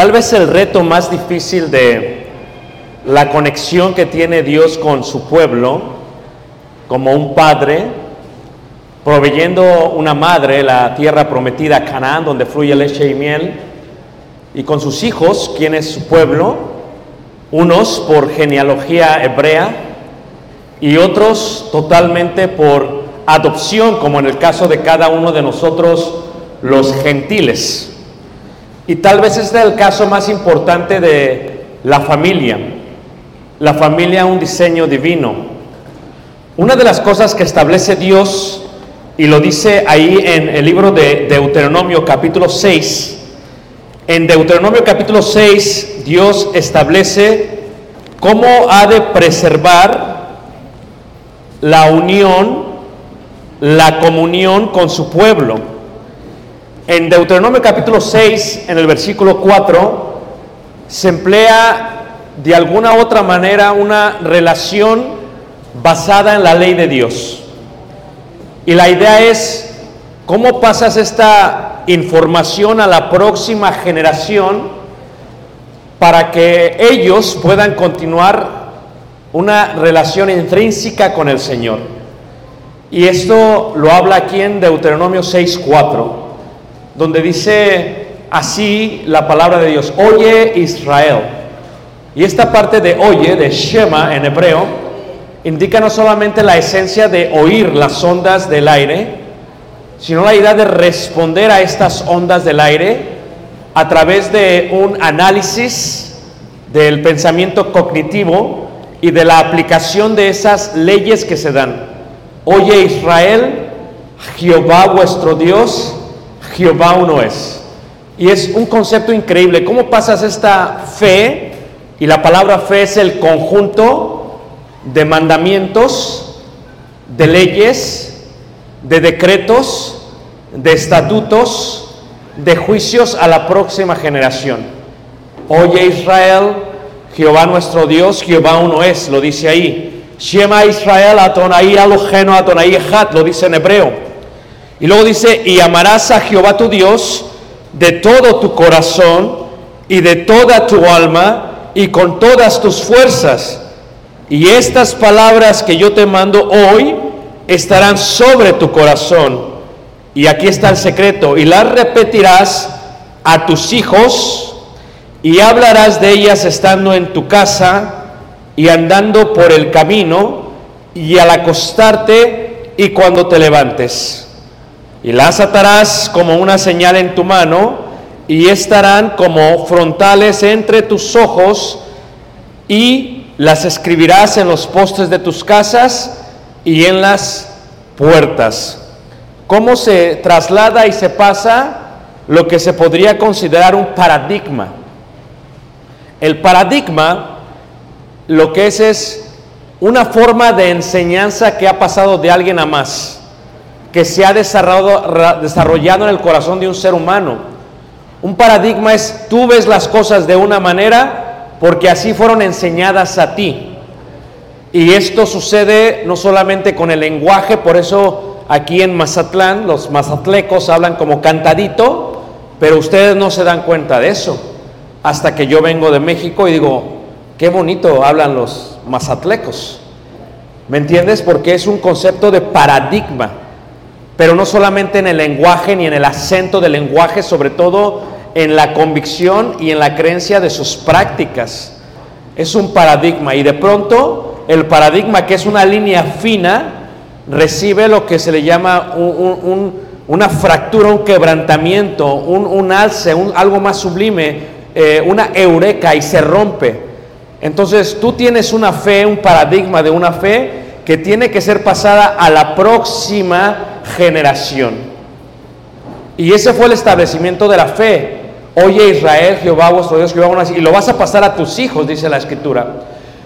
Tal vez el reto más difícil de la conexión que tiene Dios con su pueblo, como un padre, proveyendo una madre, la tierra prometida, Canaán, donde fluye leche y miel, y con sus hijos, quien es su pueblo, unos por genealogía hebrea y otros totalmente por adopción, como en el caso de cada uno de nosotros, los gentiles. Y tal vez este es el caso más importante de la familia. La familia un diseño divino. Una de las cosas que establece Dios, y lo dice ahí en el libro de Deuteronomio capítulo 6, en Deuteronomio capítulo 6 Dios establece cómo ha de preservar la unión, la comunión con su pueblo. En Deuteronomio capítulo 6, en el versículo 4, se emplea de alguna otra manera una relación basada en la ley de Dios. Y la idea es, ¿cómo pasas esta información a la próxima generación para que ellos puedan continuar una relación intrínseca con el Señor? Y esto lo habla aquí en Deuteronomio 6.4 donde dice así la palabra de Dios, oye Israel. Y esta parte de oye, de Shema en hebreo, indica no solamente la esencia de oír las ondas del aire, sino la idea de responder a estas ondas del aire a través de un análisis del pensamiento cognitivo y de la aplicación de esas leyes que se dan. Oye Israel, Jehová vuestro Dios, Jehová uno es. Y es un concepto increíble. ¿Cómo pasas esta fe? Y la palabra fe es el conjunto de mandamientos, de leyes, de decretos, de estatutos, de juicios a la próxima generación. Oye Israel, Jehová nuestro Dios, Jehová uno es, lo dice ahí. Shema Israel, Atonai Alojeno, Atonai Echat, lo dice en hebreo. Y luego dice, y amarás a Jehová tu Dios de todo tu corazón y de toda tu alma y con todas tus fuerzas. Y estas palabras que yo te mando hoy estarán sobre tu corazón. Y aquí está el secreto. Y las repetirás a tus hijos y hablarás de ellas estando en tu casa y andando por el camino y al acostarte y cuando te levantes. Y las atarás como una señal en tu mano y estarán como frontales entre tus ojos y las escribirás en los postes de tus casas y en las puertas. ¿Cómo se traslada y se pasa lo que se podría considerar un paradigma? El paradigma lo que es es una forma de enseñanza que ha pasado de alguien a más que se ha desarrollado, desarrollado en el corazón de un ser humano. Un paradigma es tú ves las cosas de una manera porque así fueron enseñadas a ti. Y esto sucede no solamente con el lenguaje, por eso aquí en Mazatlán los mazatlecos hablan como cantadito, pero ustedes no se dan cuenta de eso. Hasta que yo vengo de México y digo, qué bonito hablan los mazatlecos. ¿Me entiendes? Porque es un concepto de paradigma pero no solamente en el lenguaje ni en el acento del lenguaje, sobre todo en la convicción y en la creencia de sus prácticas. Es un paradigma y de pronto el paradigma, que es una línea fina, recibe lo que se le llama una fractura, un quebrantamiento, un, alce, algo más sublime, eh, una eureka y se rompe. Entonces tú tienes una fe, un paradigma de una fe que tiene que ser pasada a la próxima generación. Y ese fue el establecimiento de la fe. Oye Israel, Jehová vuestro Dios, Jehová y lo vas a pasar a tus hijos, dice la escritura.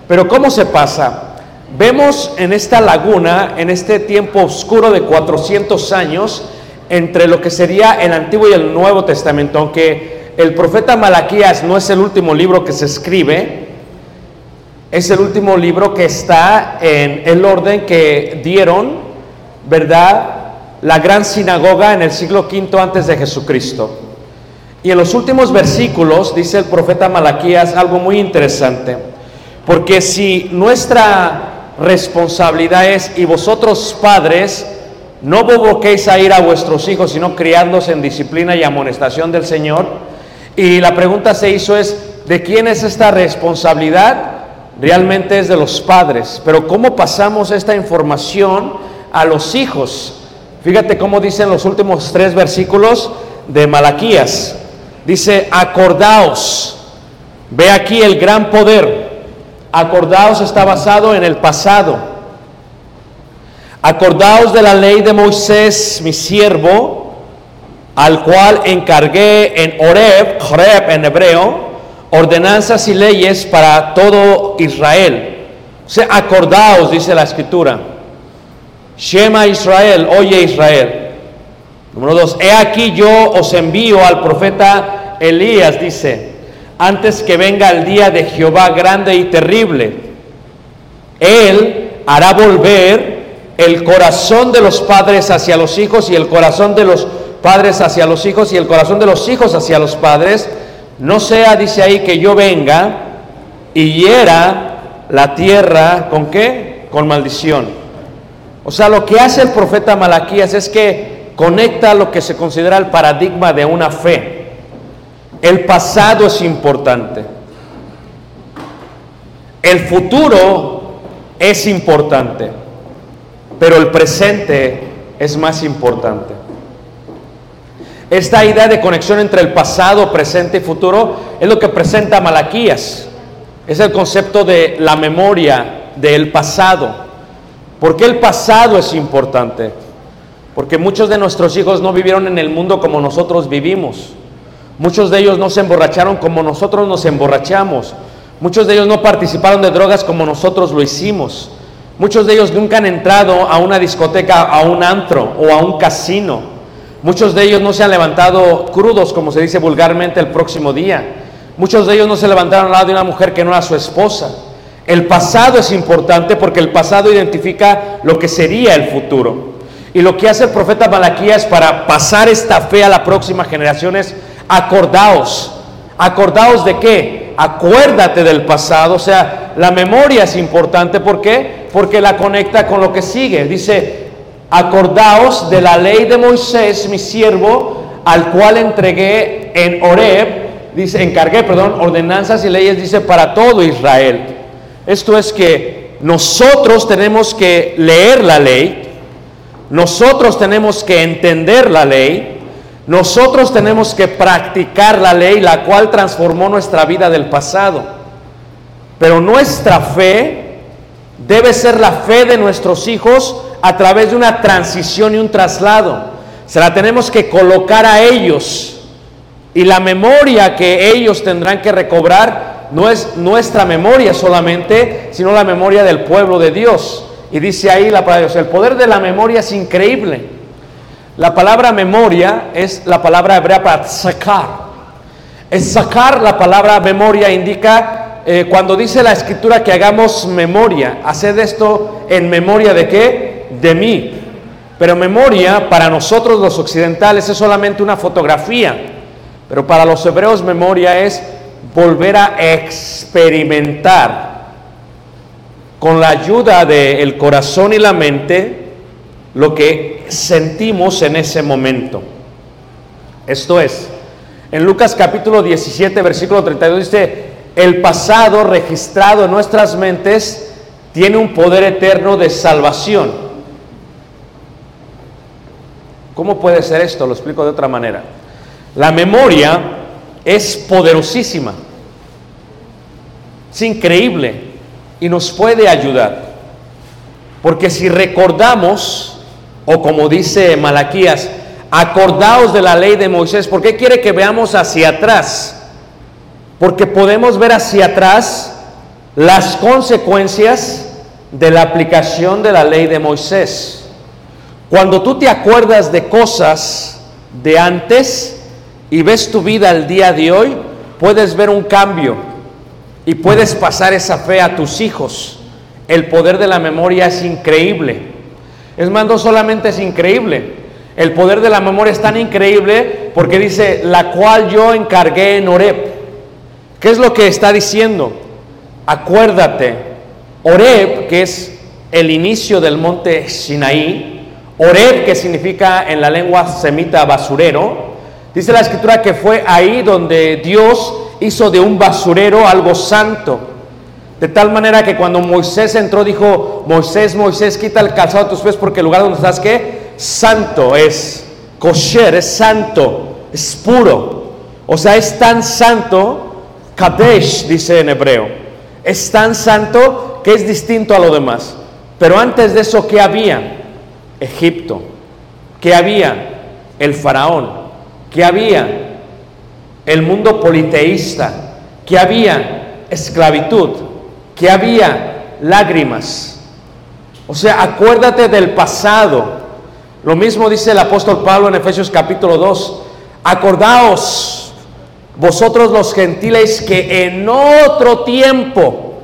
Pero ¿cómo se pasa? Vemos en esta laguna, en este tiempo oscuro de 400 años, entre lo que sería el Antiguo y el Nuevo Testamento, aunque el profeta Malaquías no es el último libro que se escribe, es el último libro que está en el orden que dieron, ¿verdad? la gran sinagoga en el siglo V antes de Jesucristo. Y en los últimos versículos dice el profeta Malaquías algo muy interesante, porque si nuestra responsabilidad es, y vosotros padres, no provoquéis a ir a vuestros hijos, sino criándolos en disciplina y amonestación del Señor, y la pregunta se hizo es, ¿de quién es esta responsabilidad? Realmente es de los padres, pero ¿cómo pasamos esta información a los hijos? Fíjate cómo dicen los últimos tres versículos de Malaquías. Dice, acordaos, ve aquí el gran poder. Acordaos está basado en el pasado. Acordaos de la ley de Moisés, mi siervo, al cual encargué en Oreb, Horeb en hebreo, ordenanzas y leyes para todo Israel. O sea, acordaos, dice la escritura. Shema Israel, oye Israel. Número dos, he aquí yo os envío al profeta Elías, dice, antes que venga el día de Jehová grande y terrible. Él hará volver el corazón de los padres hacia los hijos y el corazón de los padres hacia los hijos y el corazón de los hijos hacia los padres. No sea, dice ahí, que yo venga y hiera la tierra con qué? Con maldición. O sea, lo que hace el profeta Malaquías es que conecta lo que se considera el paradigma de una fe. El pasado es importante. El futuro es importante, pero el presente es más importante. Esta idea de conexión entre el pasado, presente y futuro es lo que presenta Malaquías. Es el concepto de la memoria del pasado. ¿Por qué el pasado es importante? Porque muchos de nuestros hijos no vivieron en el mundo como nosotros vivimos. Muchos de ellos no se emborracharon como nosotros nos emborrachamos. Muchos de ellos no participaron de drogas como nosotros lo hicimos. Muchos de ellos nunca han entrado a una discoteca, a un antro o a un casino. Muchos de ellos no se han levantado crudos, como se dice vulgarmente, el próximo día. Muchos de ellos no se levantaron al lado de una mujer que no era su esposa. El pasado es importante porque el pasado identifica lo que sería el futuro. Y lo que hace el profeta Malaquías para pasar esta fe a la próxima generación es acordaos. ¿Acordaos de qué? Acuérdate del pasado. O sea, la memoria es importante. ¿Por qué? Porque la conecta con lo que sigue. Dice, acordaos de la ley de Moisés, mi siervo, al cual entregué en Oreb, dice, encargué, perdón, ordenanzas y leyes, dice, para todo Israel. Esto es que nosotros tenemos que leer la ley, nosotros tenemos que entender la ley, nosotros tenemos que practicar la ley, la cual transformó nuestra vida del pasado. Pero nuestra fe debe ser la fe de nuestros hijos a través de una transición y un traslado. Se la tenemos que colocar a ellos. Y la memoria que ellos tendrán que recobrar no es nuestra memoria solamente, sino la memoria del pueblo de Dios. Y dice ahí la palabra de Dios, el poder de la memoria es increíble. La palabra memoria es la palabra hebrea para sacar. Es sacar la palabra memoria indica eh, cuando dice la escritura que hagamos memoria, haced esto en memoria de qué? De mí. Pero memoria para nosotros los occidentales es solamente una fotografía. Pero para los hebreos memoria es volver a experimentar con la ayuda del corazón y la mente lo que sentimos en ese momento. Esto es, en Lucas capítulo 17, versículo 32 dice, el pasado registrado en nuestras mentes tiene un poder eterno de salvación. ¿Cómo puede ser esto? Lo explico de otra manera. La memoria es poderosísima, es increíble y nos puede ayudar. Porque si recordamos, o como dice Malaquías, acordaos de la ley de Moisés, ¿por qué quiere que veamos hacia atrás? Porque podemos ver hacia atrás las consecuencias de la aplicación de la ley de Moisés. Cuando tú te acuerdas de cosas de antes y ves tu vida al día de hoy, puedes ver un cambio y puedes pasar esa fe a tus hijos. El poder de la memoria es increíble. Es más, no solamente es increíble, el poder de la memoria es tan increíble porque dice, la cual yo encargué en Oreb. ¿Qué es lo que está diciendo? Acuérdate, Oreb, que es el inicio del monte Sinaí, Oreb, que significa en la lengua semita basurero, dice la escritura que fue ahí donde Dios hizo de un basurero algo santo. De tal manera que cuando Moisés entró dijo, Moisés, Moisés, quita el calzado de tus pies porque el lugar donde estás, ¿qué? Santo es, kosher, es santo, es puro. O sea, es tan santo, Kadesh dice en hebreo, es tan santo que es distinto a lo demás. Pero antes de eso, ¿qué había? Egipto. ¿Qué había? El faraón. ¿Qué había? El mundo politeísta. ¿Qué había? Esclavitud. ¿Qué había? Lágrimas. O sea, acuérdate del pasado. Lo mismo dice el apóstol Pablo en Efesios capítulo 2. Acordaos vosotros los gentiles que en otro tiempo,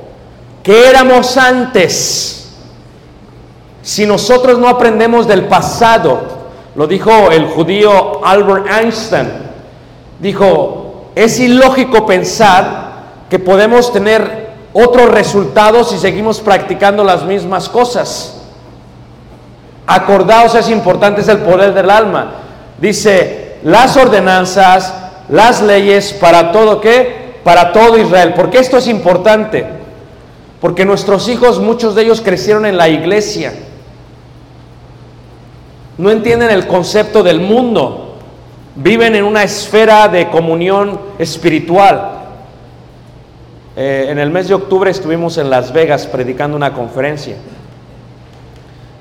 que éramos antes, si nosotros no aprendemos del pasado, lo dijo el judío Albert Einstein, dijo, es ilógico pensar que podemos tener otros resultados si seguimos practicando las mismas cosas. Acordaos, es importante, es el poder del alma. Dice, las ordenanzas, las leyes para todo qué? Para todo Israel. ¿Por qué esto es importante? Porque nuestros hijos, muchos de ellos crecieron en la iglesia. No entienden el concepto del mundo. Viven en una esfera de comunión espiritual. Eh, en el mes de octubre estuvimos en Las Vegas predicando una conferencia.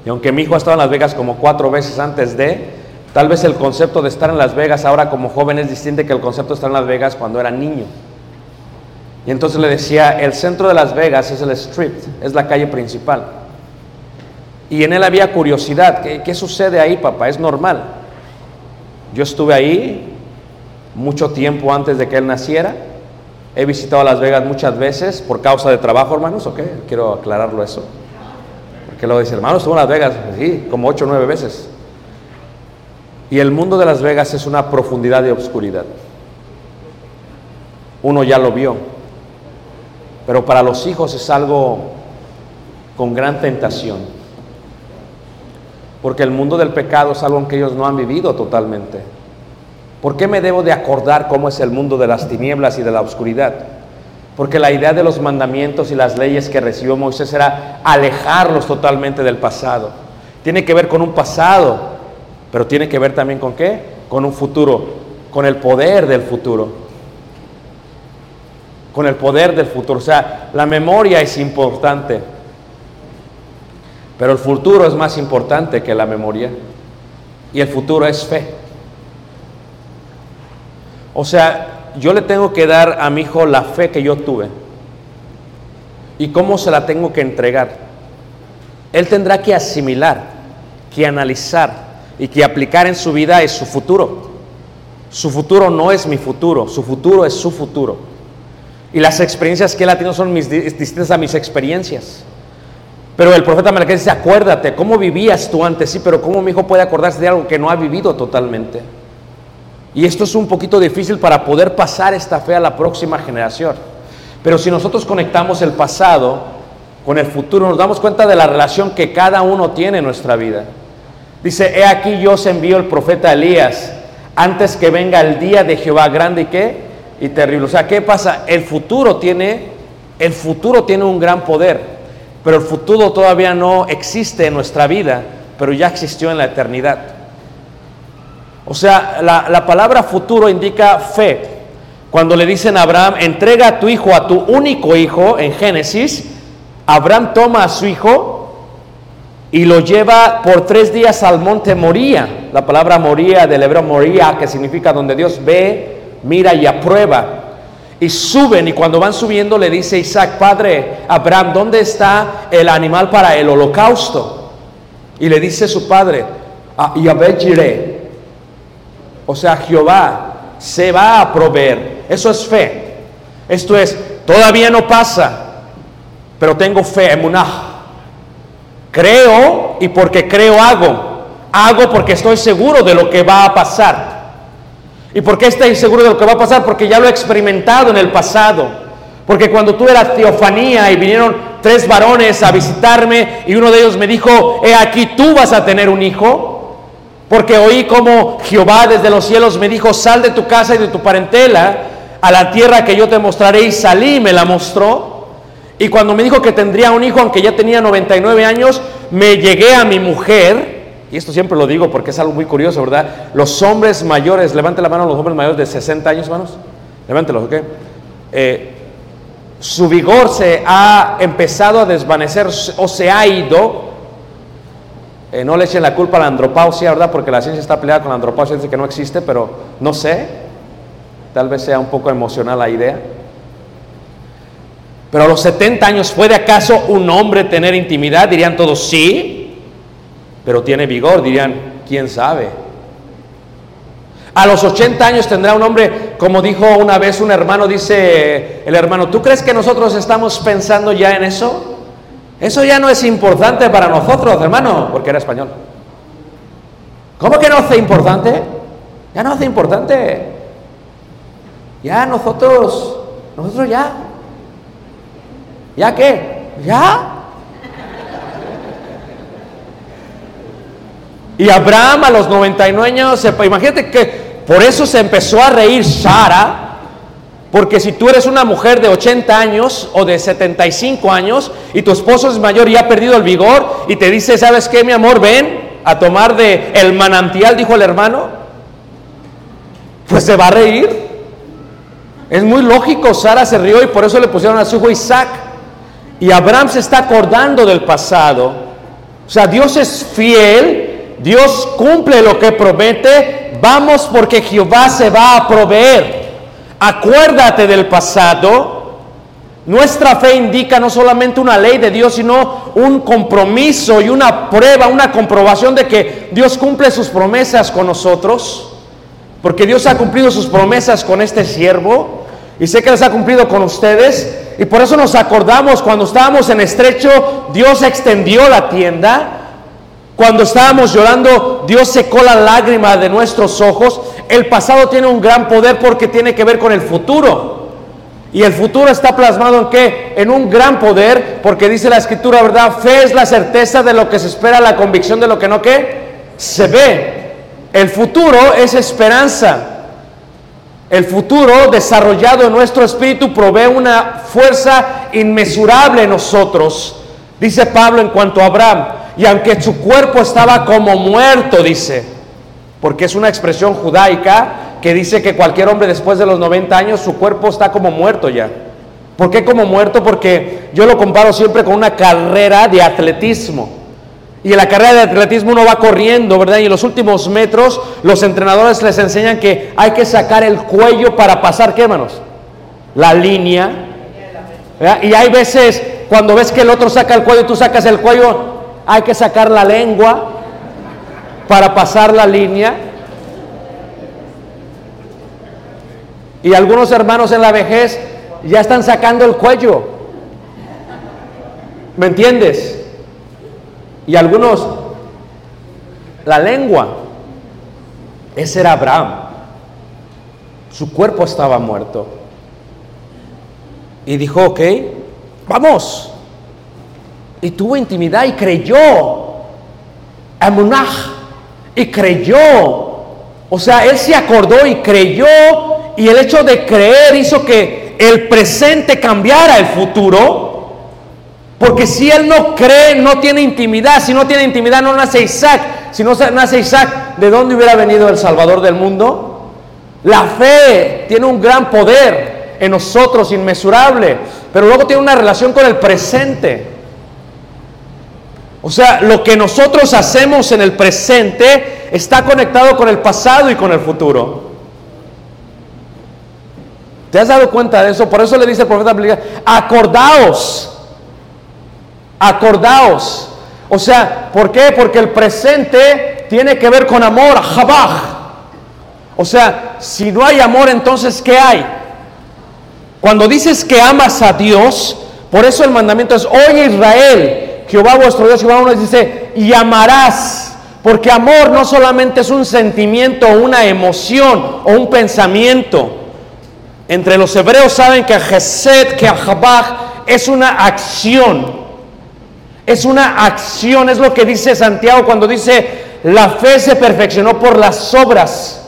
Y aunque mi hijo ha estado en Las Vegas como cuatro veces antes de, tal vez el concepto de estar en Las Vegas ahora como joven es distinto que el concepto de estar en Las Vegas cuando era niño. Y entonces le decía, el centro de Las Vegas es el Strip, es la calle principal. Y en él había curiosidad, ¿qué, qué sucede ahí, papá? Es normal. Yo estuve ahí mucho tiempo antes de que él naciera. He visitado Las Vegas muchas veces por causa de trabajo, hermanos, ¿ok? Quiero aclararlo eso. Porque luego dice, hermano, estuvo en Las Vegas, sí, como ocho o nueve veces. Y el mundo de Las Vegas es una profundidad de obscuridad. Uno ya lo vio. Pero para los hijos es algo con gran tentación. Porque el mundo del pecado es algo que ellos no han vivido totalmente. ¿Por qué me debo de acordar cómo es el mundo de las tinieblas y de la oscuridad? Porque la idea de los mandamientos y las leyes que recibió Moisés era alejarlos totalmente del pasado. tiene que ver con un pasado, pero tiene que ver también con qué? Con un futuro, con el poder del futuro. Con el poder del futuro. O sea, la memoria es importante, pero el futuro es más importante que la memoria. Y el futuro es fe. O sea, yo le tengo que dar a mi hijo la fe que yo tuve. ¿Y cómo se la tengo que entregar? Él tendrá que asimilar, que analizar y que aplicar en su vida es su futuro. Su futuro no es mi futuro, su futuro es su futuro. Y las experiencias que él ha tenido son mis, distintas a mis experiencias. Pero el profeta Malaquías dice, acuérdate, ¿cómo vivías tú antes? Sí, pero ¿cómo mi hijo puede acordarse de algo que no ha vivido totalmente? Y esto es un poquito difícil para poder pasar esta fe a la próxima generación. Pero si nosotros conectamos el pasado con el futuro, nos damos cuenta de la relación que cada uno tiene en nuestra vida. Dice, he aquí yo os envío el profeta Elías antes que venga el día de Jehová grande y qué? Y terrible. O sea, ¿qué pasa? El futuro tiene, el futuro tiene un gran poder, pero el futuro todavía no existe en nuestra vida, pero ya existió en la eternidad. O sea, la, la palabra futuro indica fe. Cuando le dicen a Abraham, entrega a tu hijo, a tu único hijo, en Génesis, Abraham toma a su hijo y lo lleva por tres días al monte Moría. La palabra Moría del hebreo Moría, que significa donde Dios ve, mira y aprueba. Y suben y cuando van subiendo le dice Isaac, padre Abraham, ¿dónde está el animal para el holocausto? Y le dice su padre, "Ah, Yahvé Jireh". O sea, Jehová se va a proveer. Eso es fe. Esto es, todavía no pasa, pero tengo fe, emunah. Creo y porque creo hago. Hago porque estoy seguro de lo que va a pasar. ¿Y por qué estoy seguro de lo que va a pasar? Porque ya lo he experimentado en el pasado. Porque cuando tuve la teofanía y vinieron tres varones a visitarme y uno de ellos me dijo, he aquí tú vas a tener un hijo. Porque oí como Jehová desde los cielos me dijo, sal de tu casa y de tu parentela a la tierra que yo te mostraré y salí y me la mostró. Y cuando me dijo que tendría un hijo, aunque ya tenía 99 años, me llegué a mi mujer, y esto siempre lo digo porque es algo muy curioso, ¿verdad? Los hombres mayores, levante la mano los hombres mayores de 60 años, hermanos, levántelos, ¿ok? Eh, su vigor se ha empezado a desvanecer o se ha ido. Eh, no le echen la culpa a la andropausia, ¿verdad? Porque la ciencia está peleada con la andropausia, dice que no existe, pero no sé. Tal vez sea un poco emocional la idea. Pero a los 70 años, ¿puede acaso un hombre tener intimidad? Dirían todos, sí, pero tiene vigor, dirían, ¿quién sabe? A los 80 años tendrá un hombre, como dijo una vez un hermano, dice el hermano, ¿tú crees que nosotros estamos pensando ya en eso? Eso ya no es importante para nosotros, hermano, porque era español. ¿Cómo que no hace importante? Ya no hace importante. Ya nosotros, nosotros ya. ¿Ya qué? ¿Ya? Y Abraham a los 99 años, imagínate que por eso se empezó a reír Sara, porque si tú eres una mujer de 80 años o de 75 años y tu esposo es mayor y ha perdido el vigor y te dice, ¿sabes qué, mi amor? Ven a tomar de el manantial, dijo el hermano, pues se va a reír. Es muy lógico, Sara se rió y por eso le pusieron a su hijo Isaac. Y Abraham se está acordando del pasado. O sea, Dios es fiel, Dios cumple lo que promete. Vamos porque Jehová se va a proveer. Acuérdate del pasado. Nuestra fe indica no solamente una ley de Dios, sino un compromiso y una prueba, una comprobación de que Dios cumple sus promesas con nosotros. Porque Dios ha cumplido sus promesas con este siervo y sé que las ha cumplido con ustedes. Y por eso nos acordamos cuando estábamos en estrecho, Dios extendió la tienda. Cuando estábamos llorando, Dios secó la lágrima de nuestros ojos. El pasado tiene un gran poder porque tiene que ver con el futuro. Y el futuro está plasmado en qué? En un gran poder, porque dice la escritura, ¿verdad? Fe es la certeza de lo que se espera, la convicción de lo que no qué se ve. El futuro es esperanza. El futuro desarrollado en nuestro espíritu provee una fuerza inmesurable en nosotros. Dice Pablo en cuanto a Abraham, y aunque su cuerpo estaba como muerto, dice, porque es una expresión judaica que dice que cualquier hombre después de los 90 años, su cuerpo está como muerto ya. ¿Por qué como muerto? Porque yo lo comparo siempre con una carrera de atletismo. Y en la carrera de atletismo uno va corriendo, ¿verdad? Y en los últimos metros los entrenadores les enseñan que hay que sacar el cuello para pasar, ¿qué hermanos? La línea. Y hay veces cuando ves que el otro saca el cuello y tú sacas el cuello, hay que sacar la lengua para pasar la línea. Y algunos hermanos en la vejez ya están sacando el cuello. ¿Me entiendes? Y algunos, la lengua. Ese era Abraham. Su cuerpo estaba muerto. Y dijo, ok, vamos. Y tuvo intimidad y creyó. Amunah. Y creyó. O sea, él se acordó y creyó. Y el hecho de creer hizo que el presente cambiara el futuro. Porque si él no cree, no tiene intimidad. Si no tiene intimidad, no nace Isaac. Si no nace Isaac, ¿de dónde hubiera venido el Salvador del mundo? La fe tiene un gran poder en nosotros, inmesurable. Pero luego tiene una relación con el presente. O sea, lo que nosotros hacemos en el presente está conectado con el pasado y con el futuro. ¿Te has dado cuenta de eso? Por eso le dice el profeta, acordaos, acordaos. O sea, ¿por qué? Porque el presente tiene que ver con amor, jabaj. O sea, si no hay amor, entonces ¿qué hay? Cuando dices que amas a Dios, por eso el mandamiento es, oye Israel, Jehová vuestro Dios, Jehová uno dice, y amarás. Porque amor no solamente es un sentimiento, una emoción o un pensamiento. Entre los hebreos saben que Gesed, que Ahabaj es una acción. Es una acción, es lo que dice Santiago cuando dice, la fe se perfeccionó por las obras.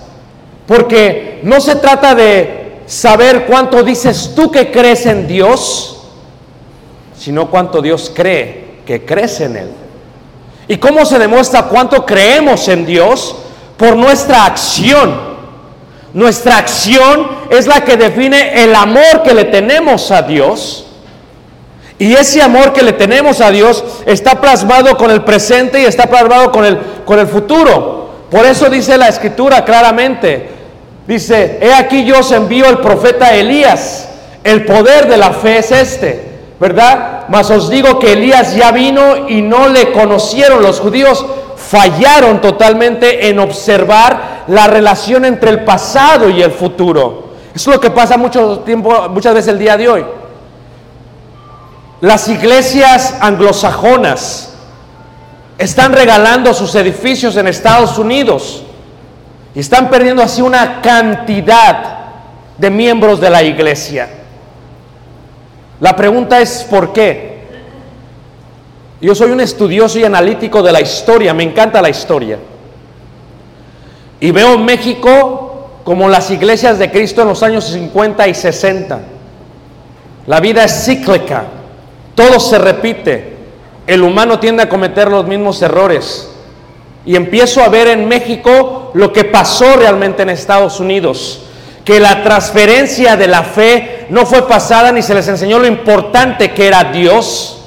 Porque no se trata de saber cuánto dices tú que crees en Dios, sino cuánto Dios cree que crees en Él. ¿Y cómo se demuestra cuánto creemos en Dios? Por nuestra acción. Nuestra acción es la que define el amor que le tenemos a Dios. Y ese amor que le tenemos a Dios está plasmado con el presente y está plasmado con el, con el futuro. Por eso dice la escritura claramente. Dice, he aquí yo os envío el profeta Elías. El poder de la fe es este. ¿Verdad? Mas os digo que Elías ya vino y no le conocieron. Los judíos fallaron totalmente en observar la relación entre el pasado y el futuro. Eso es lo que pasa mucho tiempo, muchas veces el día de hoy. Las iglesias anglosajonas están regalando sus edificios en Estados Unidos y están perdiendo así una cantidad de miembros de la iglesia. La pregunta es ¿por qué? Yo soy un estudioso y analítico de la historia, me encanta la historia. Y veo México como las iglesias de Cristo en los años 50 y 60. La vida es cíclica, todo se repite. El humano tiende a cometer los mismos errores. Y empiezo a ver en México lo que pasó realmente en Estados Unidos que la transferencia de la fe no fue pasada ni se les enseñó lo importante que era Dios.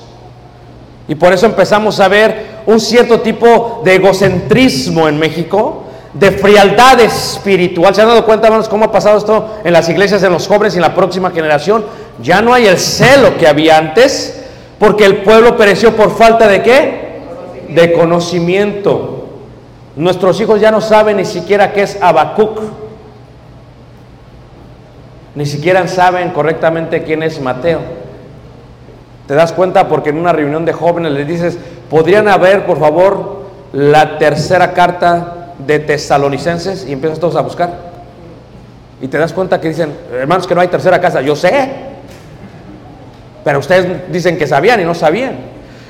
Y por eso empezamos a ver un cierto tipo de egocentrismo en México, de frialdad espiritual. ¿Se han dado cuenta, hermanos, cómo ha pasado esto en las iglesias, en los jóvenes y en la próxima generación? Ya no hay el celo que había antes, porque el pueblo pereció por falta de qué? De conocimiento. Nuestros hijos ya no saben ni siquiera qué es Habacuc. Ni siquiera saben correctamente quién es Mateo. ¿Te das cuenta? Porque en una reunión de jóvenes les dices, ¿podrían haber, por favor, la tercera carta de Tesalonicenses? Y empiezas todos a buscar. Y te das cuenta que dicen, hermanos, que no hay tercera casa. Yo sé. Pero ustedes dicen que sabían y no sabían.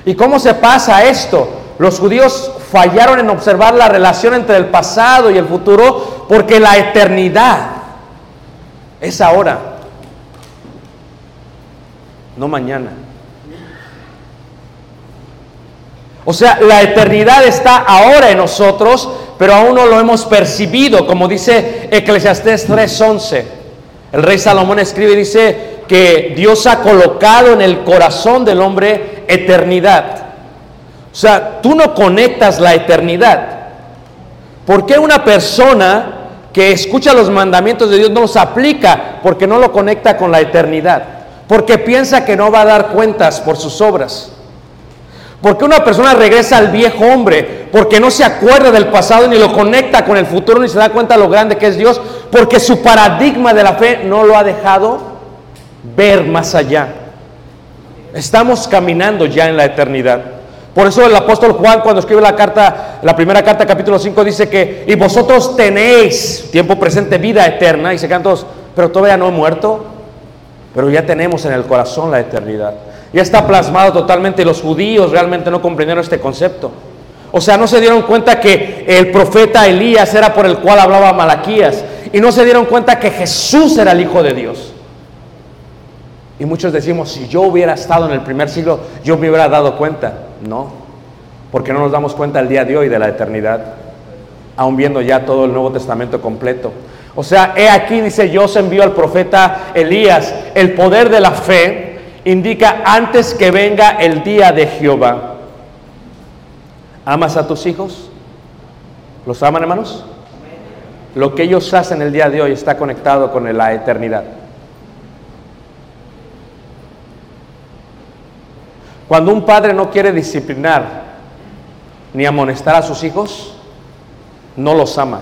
¿Y cómo se pasa esto? Los judíos fallaron en observar la relación entre el pasado y el futuro porque la eternidad es ahora, no mañana. O sea, la eternidad está ahora en nosotros, pero aún no lo hemos percibido, como dice Eclesiastés 3:11. El rey Salomón escribe y dice que Dios ha colocado en el corazón del hombre eternidad. O sea, tú no conectas la eternidad. ¿Por qué una persona que escucha los mandamientos de Dios no los aplica? Porque no lo conecta con la eternidad. Porque piensa que no va a dar cuentas por sus obras. Porque una persona regresa al viejo hombre, porque no se acuerda del pasado ni lo conecta con el futuro ni se da cuenta lo grande que es Dios, porque su paradigma de la fe no lo ha dejado ver más allá. Estamos caminando ya en la eternidad. Por eso el apóstol Juan cuando escribe la carta, la primera carta capítulo 5 dice que y vosotros tenéis tiempo presente vida eterna y se quedan todos, pero todavía no he muerto, pero ya tenemos en el corazón la eternidad. Ya está plasmado totalmente. Los judíos realmente no comprendieron este concepto. O sea, no se dieron cuenta que el profeta Elías era por el cual hablaba Malaquías. Y no se dieron cuenta que Jesús era el Hijo de Dios. Y muchos decimos, si yo hubiera estado en el primer siglo, yo me hubiera dado cuenta. No, porque no nos damos cuenta el día de hoy de la eternidad, aún viendo ya todo el Nuevo Testamento completo. O sea, he aquí, dice, yo se envió al profeta Elías, el poder de la fe indica antes que venga el día de Jehová. ¿Amas a tus hijos? ¿Los aman, hermanos? Lo que ellos hacen el día de hoy está conectado con la eternidad. Cuando un padre no quiere disciplinar ni amonestar a sus hijos, no los ama.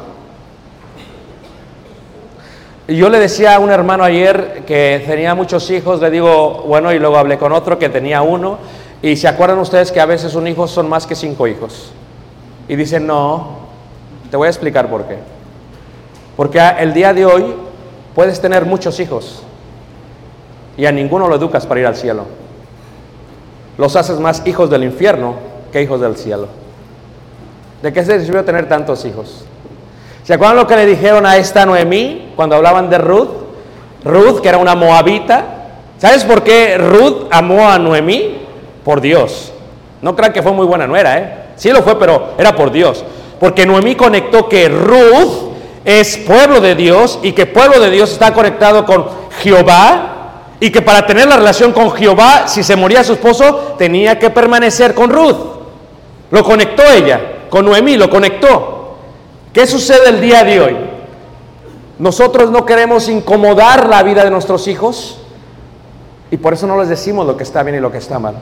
Yo le decía a un hermano ayer que tenía muchos hijos, le digo, bueno, y luego hablé con otro que tenía uno, y se acuerdan ustedes que a veces un hijo son más que cinco hijos. Y dicen, no, te voy a explicar por qué. Porque el día de hoy puedes tener muchos hijos y a ninguno lo educas para ir al cielo. Los haces más hijos del infierno que hijos del cielo. ¿De qué se sirvió tener tantos hijos? ¿Se acuerdan lo que le dijeron a esta Noemí cuando hablaban de Ruth? Ruth, que era una moabita. ¿Sabes por qué Ruth amó a Noemí? Por Dios. No crean que fue muy buena nuera, ¿eh? Sí lo fue, pero era por Dios. Porque Noemí conectó que Ruth es pueblo de Dios y que pueblo de Dios está conectado con Jehová y que para tener la relación con Jehová, si se moría su esposo, tenía que permanecer con Ruth. Lo conectó ella, con Noemí, lo conectó. ¿Qué sucede el día de hoy? Nosotros no queremos incomodar la vida de nuestros hijos y por eso no les decimos lo que está bien y lo que está mal.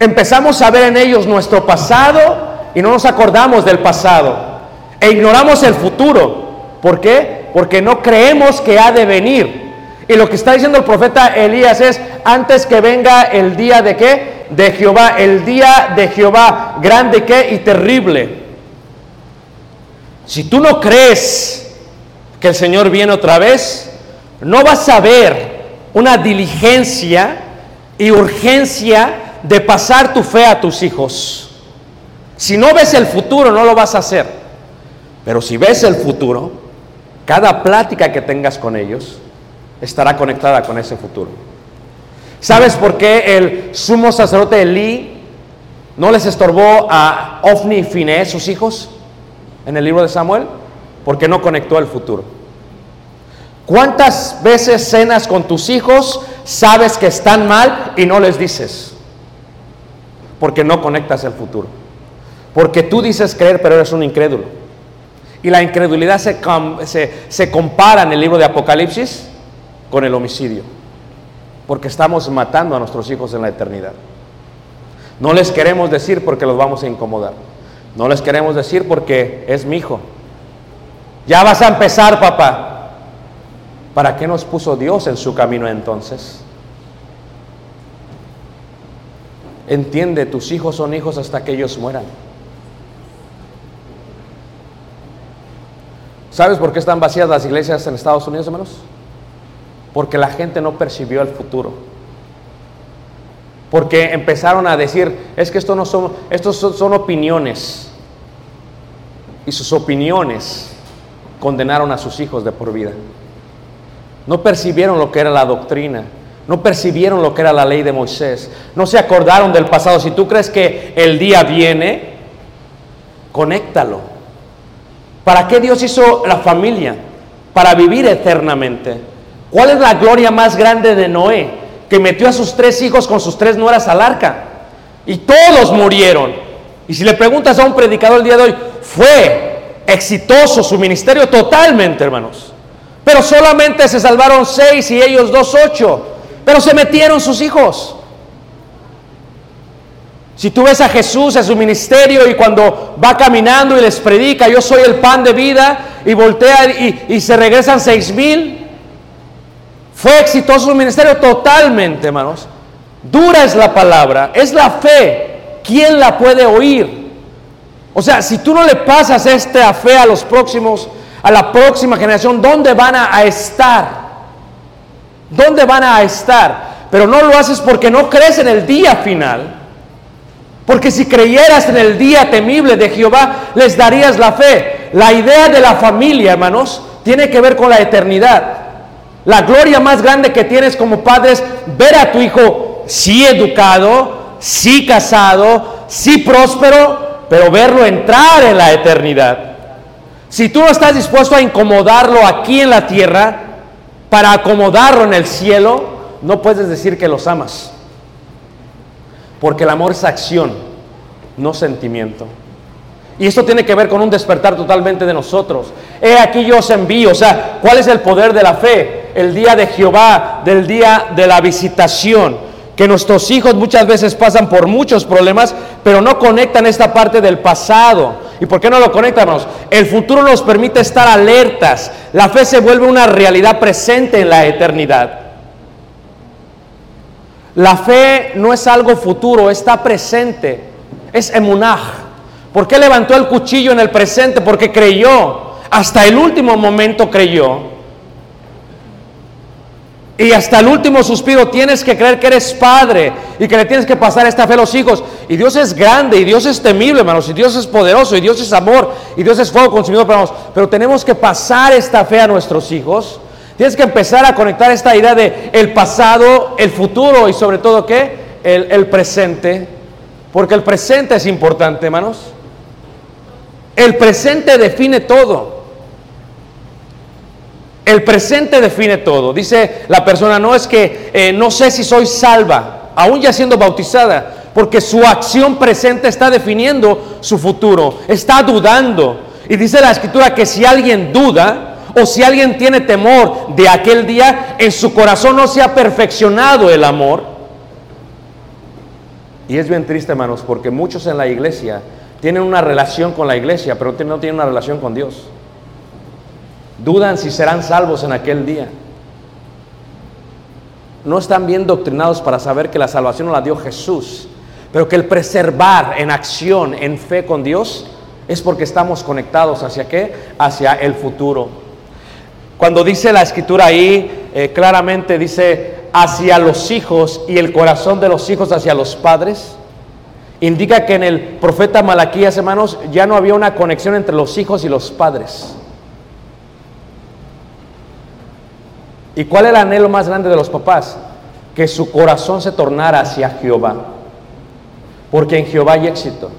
Empezamos a ver en ellos nuestro pasado y no nos acordamos del pasado e ignoramos el futuro. ¿Por qué? Porque no creemos que ha de venir. Y lo que está diciendo el profeta Elías es, antes que venga el día de qué? De Jehová, el día de Jehová, grande qué y terrible. Si tú no crees que el Señor viene otra vez, no vas a ver una diligencia y urgencia de pasar tu fe a tus hijos. Si no ves el futuro, no lo vas a hacer. Pero si ves el futuro, cada plática que tengas con ellos estará conectada con ese futuro. ¿Sabes por qué el sumo sacerdote Elí no les estorbó a Ofni y Finé, sus hijos? en el libro de Samuel? Porque no conectó el futuro. ¿Cuántas veces cenas con tus hijos, sabes que están mal y no les dices? Porque no conectas el futuro. Porque tú dices creer, pero eres un incrédulo. Y la incredulidad se, se compara en el libro de Apocalipsis con el homicidio. Porque estamos matando a nuestros hijos en la eternidad. No les queremos decir porque los vamos a incomodar. No les queremos decir porque es mi hijo. Ya vas a empezar, papá. ¿Para qué nos puso Dios en su camino entonces? Entiende, tus hijos son hijos hasta que ellos mueran. ¿Sabes por qué están vacías las iglesias en Estados Unidos, hermanos? Porque la gente no percibió el futuro. Porque empezaron a decir, es que esto no son, estos son, son opiniones. Y sus opiniones condenaron a sus hijos de por vida. No percibieron lo que era la doctrina. No percibieron lo que era la ley de Moisés. No se acordaron del pasado. Si tú crees que el día viene, conéctalo. ¿Para qué Dios hizo la familia? Para vivir eternamente. ¿Cuál es la gloria más grande de Noé? Que metió a sus tres hijos con sus tres nueras al arca. Y todos murieron. Y si le preguntas a un predicador el día de hoy, fue exitoso su ministerio totalmente, hermanos. Pero solamente se salvaron seis y ellos dos ocho. Pero se metieron sus hijos. Si tú ves a Jesús en su ministerio y cuando va caminando y les predica, yo soy el pan de vida, y voltea y, y se regresan seis mil, fue exitoso su ministerio totalmente, hermanos. Dura es la palabra, es la fe. ¿Quién la puede oír? O sea, si tú no le pasas esta fe a los próximos, a la próxima generación, ¿dónde van a, estar? ¿Dónde van a estar? Pero no lo haces porque no crees en el día final. Porque si creyeras en el día temible de Jehová, les darías la fe. La idea de la familia, hermanos, tiene que ver con la eternidad. La gloria más grande que tienes como padre es ver a tu hijo sí educado, sí casado, sí próspero, pero verlo entrar en la eternidad. Si tú no estás dispuesto a incomodarlo aquí en la tierra para acomodarlo en el cielo, no puedes decir que los amas. Porque el amor es acción, no sentimiento. Y esto tiene que ver con un despertar totalmente de nosotros. He aquí yo os envío. O sea, ¿cuál es el poder de la fe? El día de Jehová, del día de la visitación. Que nuestros hijos muchas veces pasan por muchos problemas, pero no conectan esta parte del pasado. ¿Y por qué no lo conectan? hermanos? El futuro nos permite estar alertas. La fe se vuelve una realidad presente en la eternidad. La fe no es algo futuro, está presente. Es emunaj. ¿Por qué levantó el cuchillo en el presente? Porque creyó. Hasta el último momento creyó. Y hasta el último suspiro tienes que creer que eres padre y que le tienes que pasar esta fe a los hijos. Y Dios es grande y Dios es temible, hermanos. Y Dios es poderoso y Dios es amor y Dios es fuego consumidor, hermanos. Pero tenemos que pasar esta fe a nuestros hijos. Tienes que empezar a conectar esta idea de el pasado, el futuro y sobre todo qué? El, el presente. Porque el presente es importante, hermanos. El presente define todo. El presente define todo. Dice la persona, no es que eh, no sé si soy salva, aún ya siendo bautizada, porque su acción presente está definiendo su futuro, está dudando. Y dice la escritura que si alguien duda o si alguien tiene temor de aquel día, en su corazón no se ha perfeccionado el amor. Y es bien triste, hermanos, porque muchos en la iglesia tienen una relación con la iglesia, pero no tienen una relación con Dios. Dudan si serán salvos en aquel día. No están bien doctrinados para saber que la salvación la dio Jesús, pero que el preservar en acción, en fe con Dios, es porque estamos conectados hacia qué? Hacia el futuro. Cuando dice la escritura ahí, eh, claramente dice hacia los hijos y el corazón de los hijos hacia los padres, indica que en el profeta Malaquías, hermanos, ya no había una conexión entre los hijos y los padres. ¿Y cuál era el anhelo más grande de los papás? Que su corazón se tornara hacia Jehová. Porque en Jehová hay éxito.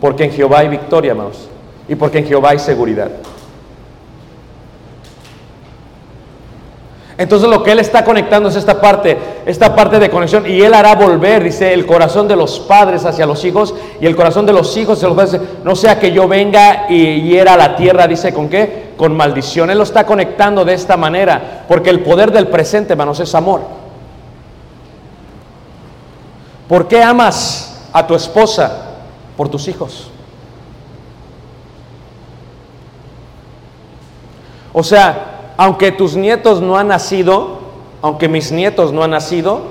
Porque en Jehová hay victoria, hermanos. Y porque en Jehová hay seguridad. Entonces lo que Él está conectando es esta parte, esta parte de conexión. Y Él hará volver, dice, el corazón de los padres hacia los hijos y el corazón de los hijos hacia los padres. No sea que yo venga y hiera la tierra, dice, ¿con qué? Con maldición. Él lo está conectando de esta manera, porque el poder del presente, hermanos, es amor. ¿Por qué amas a tu esposa? Por tus hijos. O sea, aunque tus nietos no han nacido, aunque mis nietos no han nacido,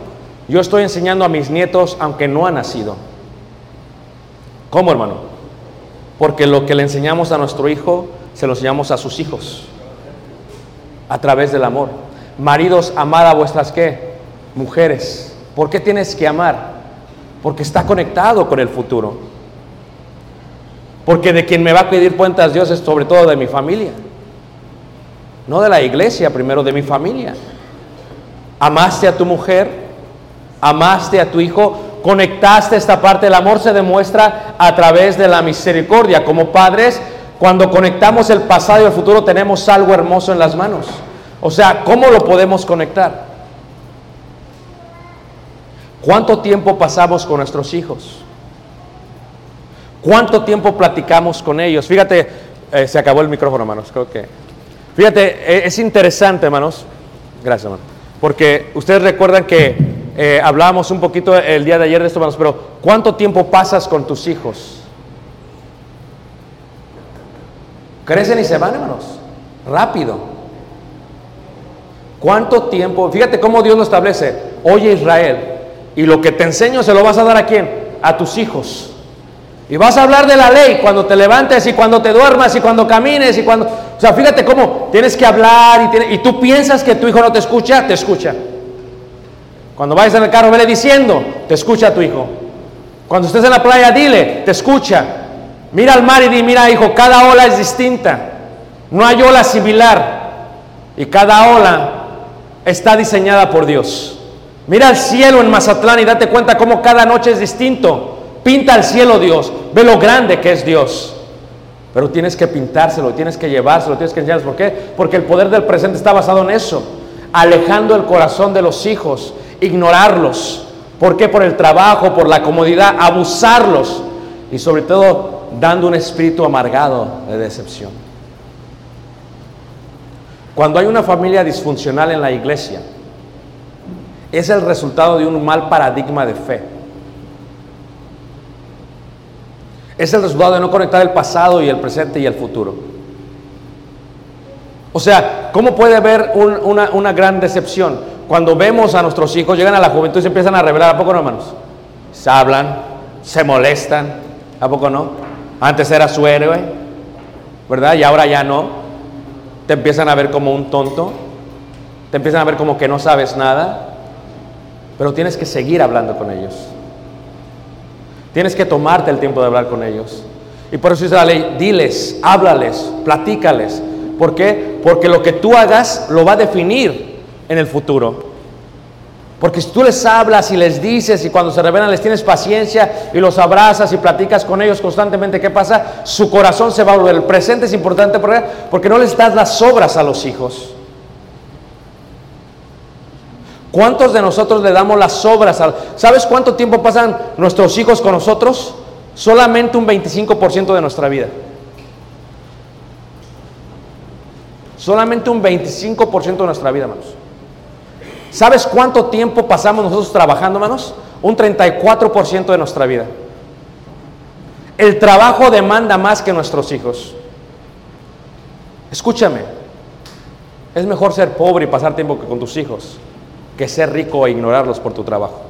yo estoy enseñando a mis nietos aunque no han nacido. ¿Cómo, hermano? Porque lo que le enseñamos a nuestro hijo, se lo enseñamos a sus hijos. A través del amor. Maridos, amad a vuestras qué? Mujeres. ¿Por qué tienes que amar? Porque está conectado con el futuro. Porque de quien me va a pedir cuentas Dios es sobre todo de mi familia. No de la iglesia, primero de mi familia. amaste a tu mujer, amaste a tu hijo, conectaste esta parte. El amor se demuestra a través de la misericordia. Como padres, cuando conectamos el pasado y el futuro, tenemos algo hermoso en las manos. O sea, ¿cómo lo podemos conectar? ¿Cuánto tiempo pasamos con nuestros hijos? ¿Cuánto tiempo platicamos con ellos? Fíjate, eh, se acabó el micrófono, hermanos. Creo que. Fíjate, eh, es interesante, hermanos. Gracias, hermano. Porque ustedes recuerdan que eh, hablábamos un poquito el día de ayer de esto, hermanos, pero ¿cuánto tiempo pasas con tus hijos? Crecen y se van, hermanos. Rápido. ¿Cuánto tiempo? Fíjate cómo Dios lo establece. Oye Israel, y lo que te enseño se lo vas a dar a quién? A tus hijos. Y vas a hablar de la ley cuando te levantes y cuando te duermas y cuando camines y cuando... O sea, fíjate cómo tienes que hablar y, tiene- y tú piensas que tu hijo no te escucha, te escucha. Cuando vayas en el carro, vele diciendo, te escucha tu hijo. Cuando estés en la playa, dile, te escucha. Mira al mar y di, mira hijo, cada ola es distinta. No hay ola similar. Y cada ola está diseñada por Dios. Mira al cielo en Mazatlán y date cuenta cómo cada noche es distinto. Pinta el cielo Dios. Ve lo grande que es Dios. Pero tienes que pintárselo, tienes que llevárselo, tienes que enseñárselo. ¿Por qué? Porque el poder del presente está basado en eso. Alejando el corazón de los hijos, ignorarlos. ¿Por qué? Por el trabajo, por la comodidad, abusarlos. Y sobre todo dando un espíritu amargado de decepción. Cuando hay una familia disfuncional en la iglesia, es el resultado de un mal paradigma de fe. Es el resultado de no conectar el pasado y el presente y el futuro. O sea, ¿cómo puede haber un- una, una gran decepción? Cuando vemos a nuestros hijos, llegan a la juventud y se empiezan a revelar, ¿a poco no, hermanos? Se hablan, se molestan, ¿a poco no? Antes era su héroe, ¿verdad? Y ahora ya no. Te empiezan a ver como un tonto, te empiezan a ver como que no sabes nada, pero tienes que seguir hablando con ellos. Tienes que tomarte el tiempo de hablar con ellos. Y por eso dice la ley, diles, háblales, platícales. ¿Por qué? Porque lo que tú hagas lo va a definir en el futuro. Porque si tú les hablas y les dices y cuando se revelan les tienes paciencia y los abrazas y platicas con ellos constantemente, ¿qué pasa? Su corazón se va a volver. El presente es importante porque no les das las obras a los hijos. ¿Cuántos de nosotros le damos las obras? A... ¿Sabes cuánto tiempo pasan nuestros hijos con nosotros? Solamente un 25% de nuestra vida. Solamente un 25% de nuestra vida, hermanos. ¿Sabes cuánto tiempo pasamos nosotros trabajando, hermanos? Un 34% de nuestra vida. El trabajo demanda más que nuestros hijos. Escúchame, es mejor ser pobre y pasar tiempo con tus hijos que ser rico e ignorarlos por tu trabajo.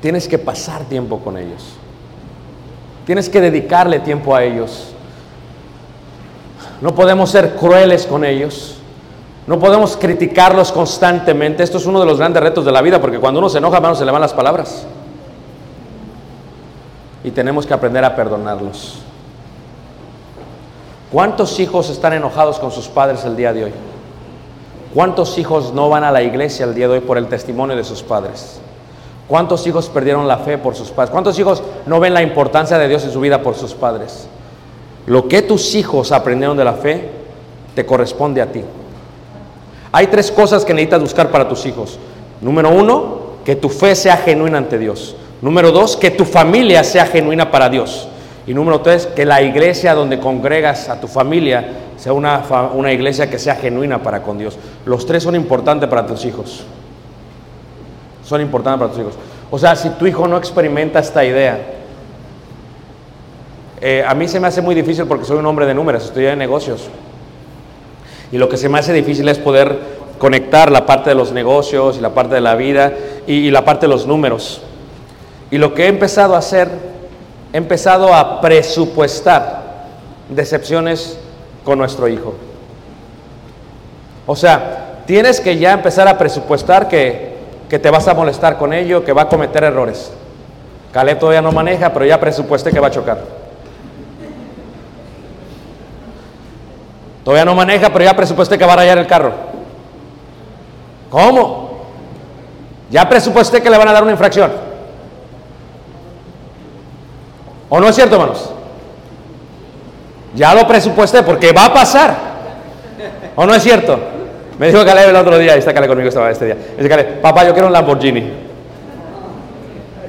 Tienes que pasar tiempo con ellos. Tienes que dedicarle tiempo a ellos. No podemos ser crueles con ellos. No podemos criticarlos constantemente. Esto es uno de los grandes retos de la vida, porque cuando uno se enoja, hermano, se le van las palabras. Y tenemos que aprender a perdonarlos. ¿Cuántos hijos están enojados con sus padres el día de hoy? ¿Cuántos hijos no van a la iglesia el día de hoy por el testimonio de sus padres? ¿Cuántos hijos perdieron la fe por sus padres? ¿Cuántos hijos no ven la importancia de Dios en su vida por sus padres? Lo que tus hijos aprendieron de la fe te corresponde a ti. Hay tres cosas que necesitas buscar para tus hijos. Número uno, que tu fe sea genuina ante Dios. Número dos, que tu familia sea genuina para Dios. Y número tres, que la iglesia donde congregas a tu familia sea una, una iglesia que sea genuina para con Dios. Los tres son importantes para tus hijos. Son importantes para tus hijos. O sea, si tu hijo no experimenta esta idea, eh, a mí se me hace muy difícil porque soy un hombre de números, estudié de negocios. Y lo que se me hace difícil es poder conectar la parte de los negocios y la parte de la vida y la parte de los números. Y lo que he empezado a hacer, he empezado a presupuestar decepciones con nuestro hijo. O sea, tienes que ya empezar a presupuestar que, que te vas a molestar con ello, que va a cometer errores. Caleb todavía no maneja, pero ya presupuesté que va a chocar. Todavía no maneja, pero ya presupuesté que va a rayar el carro. ¿Cómo? Ya presupuesté que le van a dar una infracción. ¿O no es cierto, hermanos? Ya lo presupuesté porque va a pasar. ¿O no es cierto? Me dijo Caleb el otro día, y está Caleb conmigo este día. Me dice Caleb, papá, yo quiero un Lamborghini.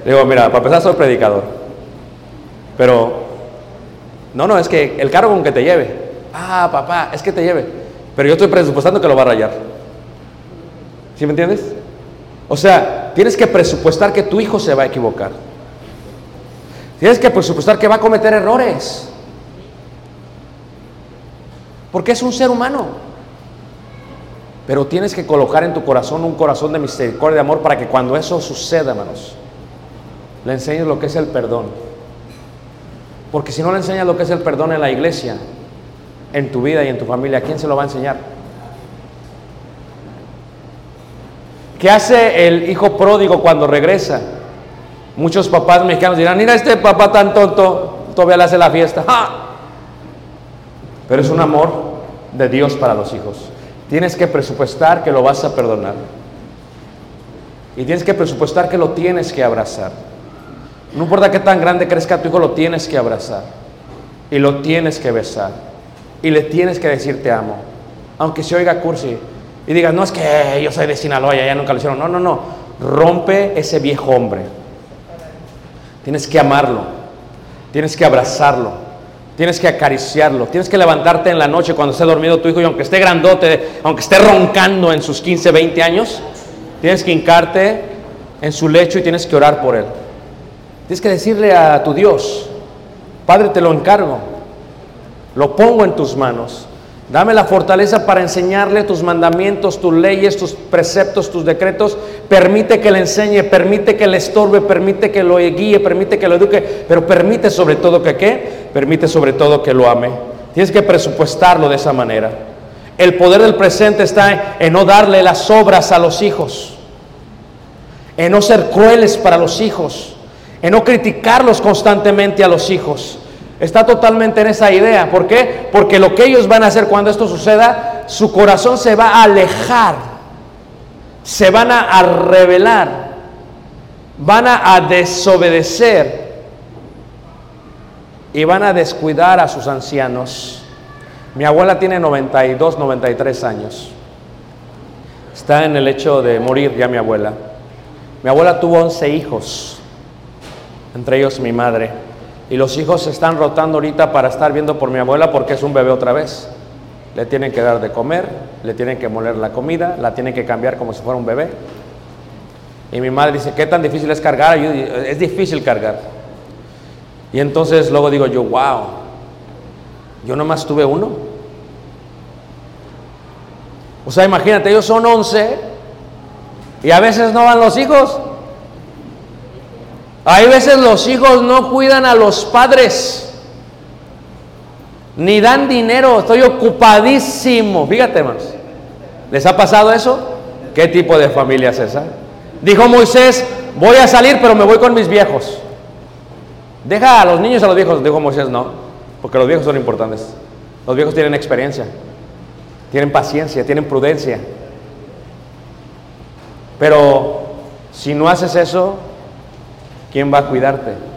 Digo, mira, para empezar soy predicador. Pero, no, no, es que el carro con que te lleve. Ah, papá, es que te lleve. Pero yo estoy presupuestando que lo va a rayar. ¿Sí me entiendes? O sea, tienes que presupuestar que tu hijo se va a equivocar. Tienes que presupuestar que va a cometer errores. Porque es un ser humano. Pero tienes que colocar en tu corazón un corazón de misericordia y de amor para que cuando eso suceda, hermanos, le enseñes lo que es el perdón. Porque si no le enseñas lo que es el perdón en la iglesia, en tu vida y en tu familia, ¿a quién se lo va a enseñar? ¿Qué hace el hijo pródigo cuando regresa? Muchos papás mexicanos dirán, mira este papá tan tonto, todavía le hace la fiesta. ¡Ja! Pero es un amor de Dios para los hijos. Tienes que presupuestar que lo vas a perdonar. Y tienes que presupuestar que lo tienes que abrazar. No importa qué tan grande crezca tu hijo, lo tienes que abrazar. Y lo tienes que besar. Y le tienes que decir te amo. Aunque se oiga cursi. Y digas, no es que yo soy de Sinaloa, ya nunca lo hicieron. No, no, no. Rompe ese viejo hombre. Tienes que amarlo. Tienes que abrazarlo. Tienes que acariciarlo. Tienes que levantarte en la noche cuando esté dormido tu hijo y aunque esté grandote, aunque esté roncando en sus 15, 20 años, tienes que hincarte en su lecho y tienes que orar por él. Tienes que decirle a tu Dios, Padre, te lo encargo. Lo pongo en tus manos. Dame la fortaleza para enseñarle tus mandamientos, tus leyes, tus preceptos, tus decretos. Permite que le enseñe, permite que le estorbe, permite que lo guíe, permite que lo eduque, pero permite sobre todo que qué? Permite sobre todo que lo ame. Tienes que presupuestarlo de esa manera. El poder del presente está en no darle las obras a los hijos, en no ser crueles para los hijos, en no criticarlos constantemente a los hijos. Está totalmente en esa idea. ¿Por qué? Porque lo que ellos van a hacer cuando esto suceda, su corazón se va a alejar, se van a, a rebelar, van a, a desobedecer y van a descuidar a sus ancianos. Mi abuela tiene 92, 93 años. Está en el hecho de morir ya mi abuela. Mi abuela tuvo 11 hijos, entre ellos mi madre. Y los hijos se están rotando ahorita para estar viendo por mi abuela porque es un bebé otra vez. Le tienen que dar de comer, le tienen que moler la comida, la tienen que cambiar como si fuera un bebé. Y mi madre dice, ¿qué tan difícil es cargar? Yo es difícil cargar. Y entonces luego digo yo, wow, yo nomás tuve uno. O sea, imagínate, ellos son 11 y a veces no van los hijos. Hay veces los hijos no cuidan a los padres, ni dan dinero, estoy ocupadísimo. Fíjate, hermanos, ¿les ha pasado eso? ¿Qué tipo de familia es esa? Dijo Moisés, voy a salir, pero me voy con mis viejos. Deja a los niños a los viejos, dijo Moisés, no, porque los viejos son importantes. Los viejos tienen experiencia, tienen paciencia, tienen prudencia. Pero si no haces eso, ¿quién va a cuidarte?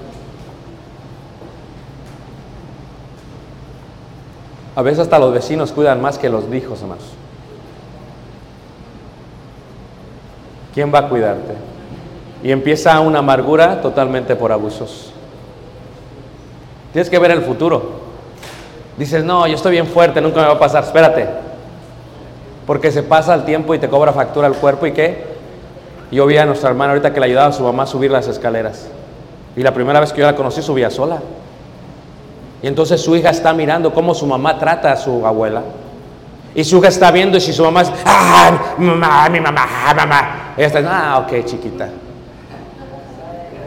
A veces hasta los vecinos cuidan más que los hijos, hermanos. ¿Quién va a cuidarte? Y empieza una amargura totalmente por abusos. Tienes que ver el futuro. Dices, no, yo estoy bien fuerte, nunca me va a pasar. Espérate. Porque se pasa el tiempo y te cobra factura el cuerpo y qué. Yo vi a nuestra hermana ahorita que le ayudaba a su mamá a subir las escaleras. Y la primera vez que yo la conocí subía sola. Y entonces su hija está mirando cómo su mamá trata a su abuela. Y su hija está viendo y si su mamá es, ah, mamá, mi mamá, mamá. Ella está, ah, ok, chiquita.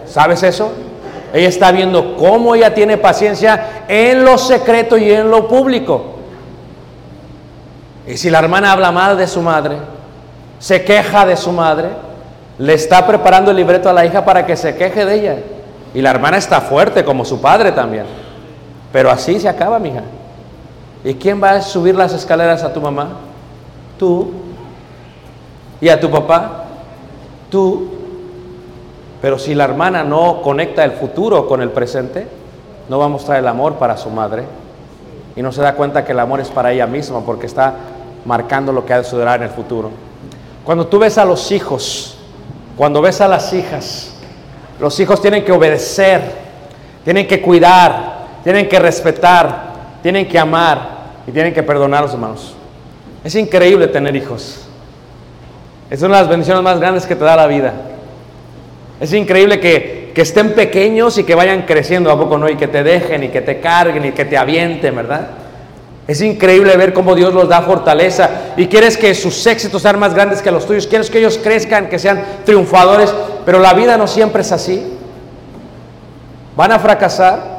¿Sabes eso? Ella está viendo cómo ella tiene paciencia en lo secreto y en lo público. Y si la hermana habla mal de su madre, se queja de su madre, le está preparando el libreto a la hija para que se queje de ella. Y la hermana está fuerte como su padre también. Pero así se acaba, mija. ¿Y quién va a subir las escaleras a tu mamá? Tú. ¿Y a tu papá? Tú. Pero si la hermana no conecta el futuro con el presente, no va a mostrar el amor para su madre. Y no se da cuenta que el amor es para ella misma porque está marcando lo que ha de suceder en el futuro. Cuando tú ves a los hijos, cuando ves a las hijas, los hijos tienen que obedecer, tienen que cuidar, tienen que respetar, tienen que amar y tienen que perdonar a los hermanos. Es increíble tener hijos. Es una de las bendiciones más grandes que te da la vida. Es increíble que, que estén pequeños y que vayan creciendo, ¿a poco no? Y que te dejen y que te carguen y que te avienten, ¿verdad? Es increíble ver cómo Dios los da fortaleza y quieres que sus éxitos sean más grandes que los tuyos, quieres que ellos crezcan, que sean triunfadores, pero la vida no siempre es así. Van a fracasar,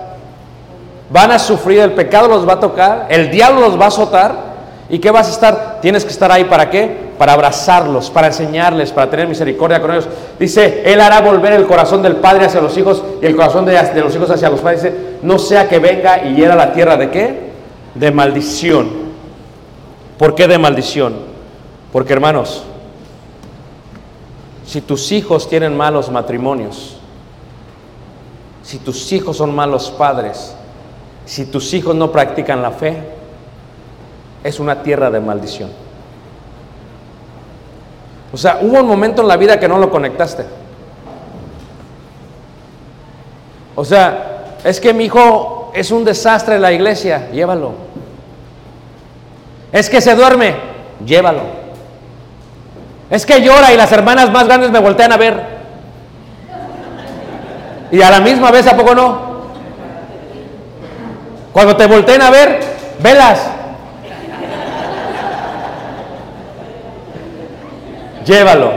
van a sufrir, el pecado los va a tocar, el diablo los va a azotar. ¿Y qué vas a estar? Tienes que estar ahí para qué? Para abrazarlos, para enseñarles, para tener misericordia con ellos. Dice, Él hará volver el corazón del padre hacia los hijos y el corazón de, los hijos hacia los padres. Dice, no sea que venga y hiera la tierra de qué? De maldición. ¿Por qué de maldición? Porque hermanos, si tus hijos tienen malos matrimonios, si tus hijos son malos padres, si tus hijos no practican la fe, es una tierra de maldición. O sea, hubo un momento en la vida que no lo conectaste. O sea, es que mi hijo es un desastre en la iglesia, llévalo. Es que se duerme, llévalo. Es que llora y las hermanas más grandes me voltean a ver. Y a la misma vez, ¿a poco no? Cuando te volteen a ver, velas. Llévalo.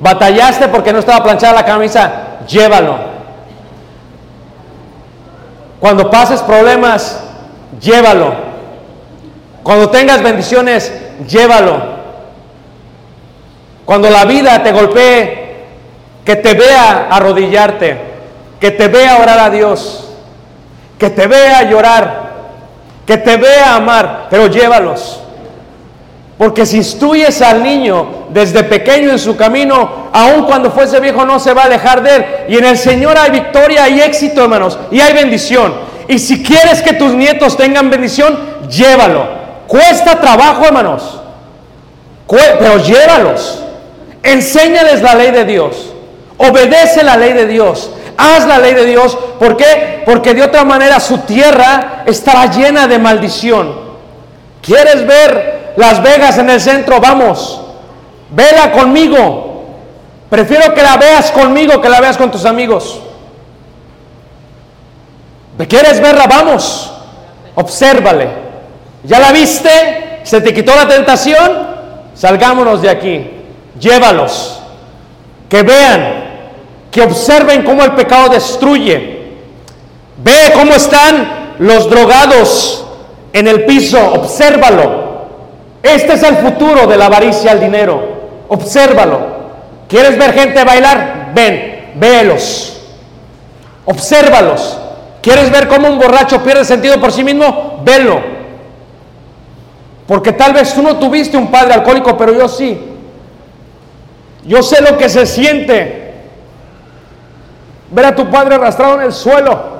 Batallaste porque no estaba planchada la camisa, llévalo. Cuando pases problemas, llévalo. Cuando tengas bendiciones, llévalo. Cuando la vida te golpee, que te vea arrodillarte, que te vea orar a Dios, que te vea llorar, que te vea amar, pero llévalos. Porque si instruyes al niño desde pequeño en su camino, aun cuando fuese viejo no se va a alejar de él. Y en el Señor hay victoria y éxito, hermanos, y hay bendición. Y si quieres que tus nietos tengan bendición, llévalo. Cuesta trabajo, hermanos. Pero llévalos. Enséñales la ley de Dios. Obedece la ley de Dios. Haz la ley de Dios. ¿Por qué? Porque de otra manera su tierra estará llena de maldición. ¿Quieres ver Las Vegas en el centro? Vamos. Vela conmigo. Prefiero que la veas conmigo que la veas con tus amigos. ¿Quieres verla? Vamos. Obsérvale. ¿Ya la viste? ¿Se te quitó la tentación? Salgámonos de aquí. Llévalos. Que vean. Que observen cómo el pecado destruye. Ve cómo están los drogados en el piso. Obsérvalo. Este es el futuro de la avaricia al dinero. Obsérvalo. ¿Quieres ver gente bailar? Ven, vélos. Obsérvalos. ¿Quieres ver cómo un borracho pierde sentido por sí mismo? Velo. Porque tal vez tú no tuviste un padre alcohólico, pero yo sí. Yo sé lo que se siente ver a tu padre arrastrado en el suelo.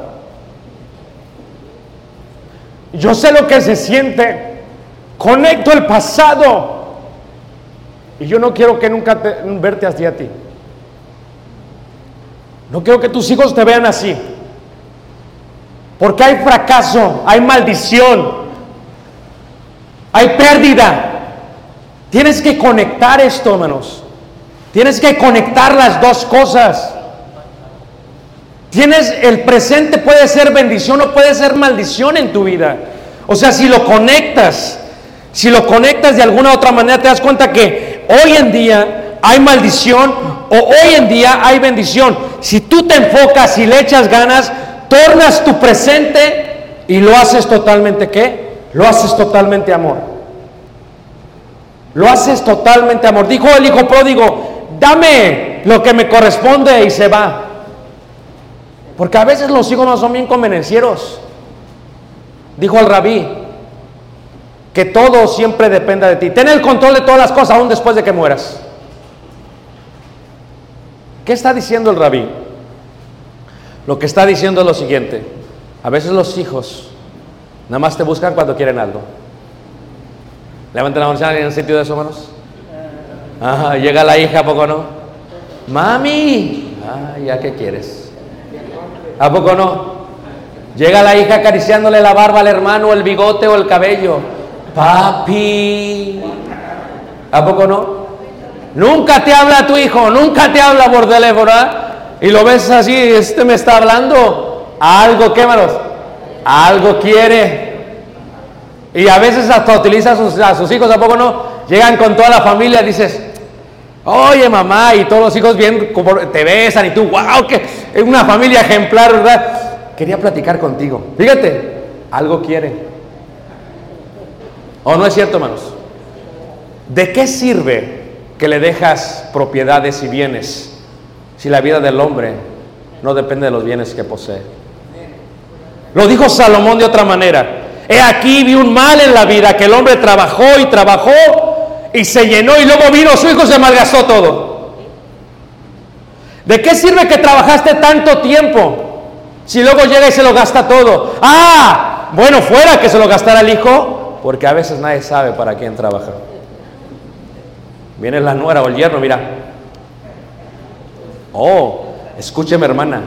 Yo sé lo que se siente. Conecto el pasado. Y yo no quiero que nunca te, verte así a ti. No quiero que tus hijos te vean así. Porque hay fracaso, hay maldición, hay pérdida. Tienes que conectar esto, hermanos. Tienes que conectar las dos cosas. Tienes el presente puede ser bendición o puede ser maldición en tu vida. O sea, si lo conectas, si lo conectas de alguna otra manera, te das cuenta que hoy en día hay maldición o hoy en día hay bendición. Si tú te enfocas y le echas ganas, tornas tu presente y lo haces totalmente qué? Lo haces totalmente amor. Lo haces totalmente amor. Dijo el hijo pródigo, dame lo que me corresponde y se va. Porque a veces los hijos no son bien convenencieros. Dijo el rabí, que todo siempre dependa de ti. Ten el control de todas las cosas aún después de que mueras. ¿Qué está diciendo el rabí? Lo que está diciendo es lo siguiente. A veces los hijos nada más te buscan cuando quieren algo. Levanten la mano, ¿en el sentido de eso, hermanos? Ajá, llega la hija, ¿a poco no? Mami, ah, ya qué quieres. ¿A poco no? Llega la hija acariciándole la barba al hermano, el bigote o el cabello. Papi, ¿a poco no? Nunca te habla tu hijo, nunca te habla por teléfono, ¿ah? Y lo ves así, este me está hablando. Algo, ¿qué manos? Algo quiere. Y a veces hasta utiliza a sus, a sus hijos, ¿a poco no? Llegan con toda la familia, dices, oye mamá, y todos los hijos bien, te besan y tú, wow, que es una familia ejemplar, ¿verdad? Quería platicar contigo. Fíjate, algo quiere. ¿O no es cierto, hermanos? ¿De qué sirve que le dejas propiedades y bienes si la vida del hombre no depende de los bienes que posee? Lo dijo Salomón de otra manera. He aquí vi un mal en la vida, que el hombre trabajó y trabajó y se llenó y luego vino su hijo y se malgastó todo. ¿De qué sirve que trabajaste tanto tiempo si luego llega y se lo gasta todo? Ah, bueno, fuera que se lo gastara el hijo, porque a veces nadie sabe para quién trabaja. Viene la nuera o el yerno, mira. Oh, escúcheme hermana,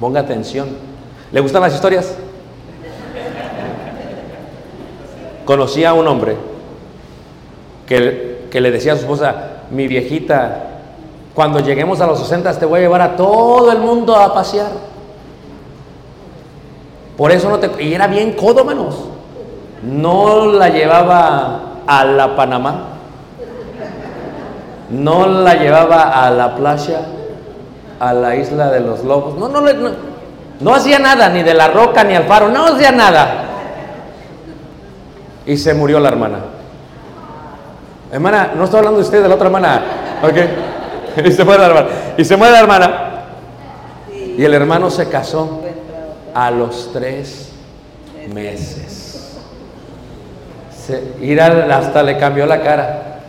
ponga atención. ¿Le gustan las historias? Conocí a un hombre que, le decía a su esposa, mi viejita, cuando lleguemos a los 60 te voy a llevar a todo el mundo a pasear. Por eso no te... Y era bien codo, manos. No la llevaba a la Panamá. No la llevaba a la playa, a la isla de los lobos. No, no, no, no hacía nada, ni de la roca, ni al faro. No hacía nada y se murió la hermana. Hermana, no estoy hablando de usted, de la otra hermana. Ok. Y se muere la hermana. Y se muere la hermana. Y el hermano se casó a los tres meses. Se, hasta le cambió la cara.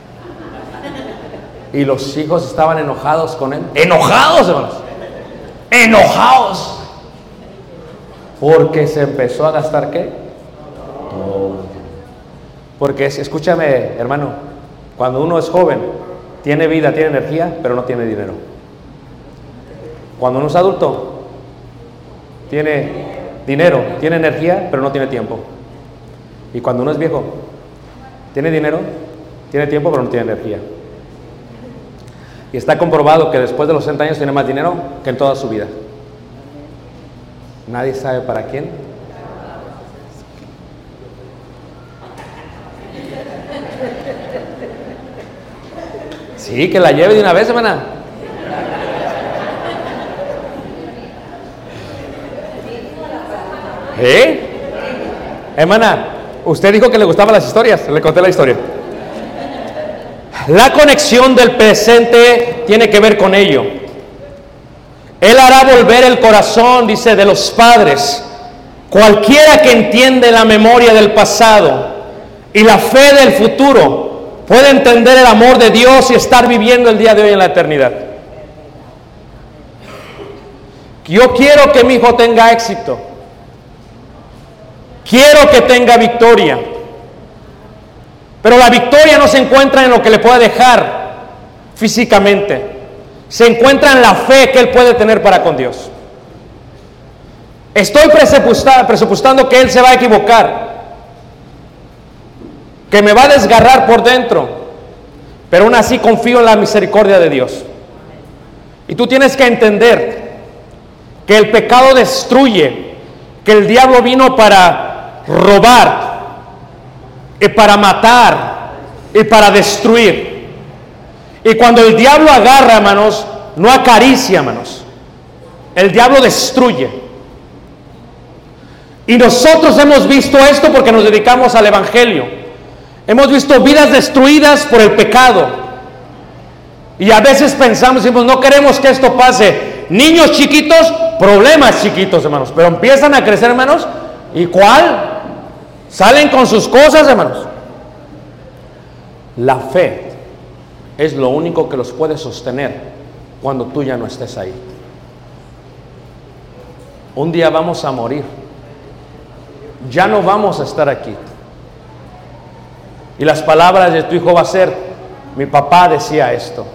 Y los hijos estaban enojados con él. Enojados, hermanos. Enojados. Porque se empezó a gastar qué? Todo. Porque escúchame, hermano, cuando uno es joven, tiene vida, tiene energía, pero no tiene dinero. Cuando uno es adulto, tiene dinero, tiene energía, pero no tiene tiempo. Y cuando uno es viejo, tiene dinero, tiene tiempo, pero no tiene energía. Y está comprobado que después de los 60 años tiene más dinero que en toda su vida. Nadie sabe para quién, Sí, que la lleve de una vez, hermana. ¿Eh? Hermana, usted dijo que le gustaban las historias, le conté la historia. La conexión del presente tiene que ver con ello. Él hará volver el corazón, dice, de los padres. Cualquiera que entiende la memoria del pasado y la fe del futuro puede entender el amor de Dios y estar viviendo el día de hoy en la eternidad. Yo quiero que mi hijo tenga éxito. Quiero que tenga victoria. Pero la victoria no se encuentra en lo que le pueda dejar físicamente. Se encuentra en la fe que él puede tener para con Dios. Estoy presupuestando que él se va a equivocar que me va a desgarrar por dentro, pero aún así confío en la misericordia de Dios. Y tú tienes que entender que el pecado destruye, que el diablo vino para robar, y para matar, y para destruir. Y cuando el diablo agarra, hermanos, no acaricia, hermanos. El diablo destruye. Y nosotros hemos visto esto porque nos dedicamos al Evangelio. Hemos visto vidas destruidas por el pecado. Y a veces pensamos, decimos, no queremos que esto pase. Niños chiquitos, problemas chiquitos, hermanos. Pero empiezan a crecer, hermanos. ¿Y cuál? Salen con sus cosas, hermanos. La fe es lo único que los puede sostener cuando tú ya no estés ahí. Un día vamos a morir. Ya no vamos a estar aquí. Y las palabras de tu hijo va a ser, mi papá decía esto.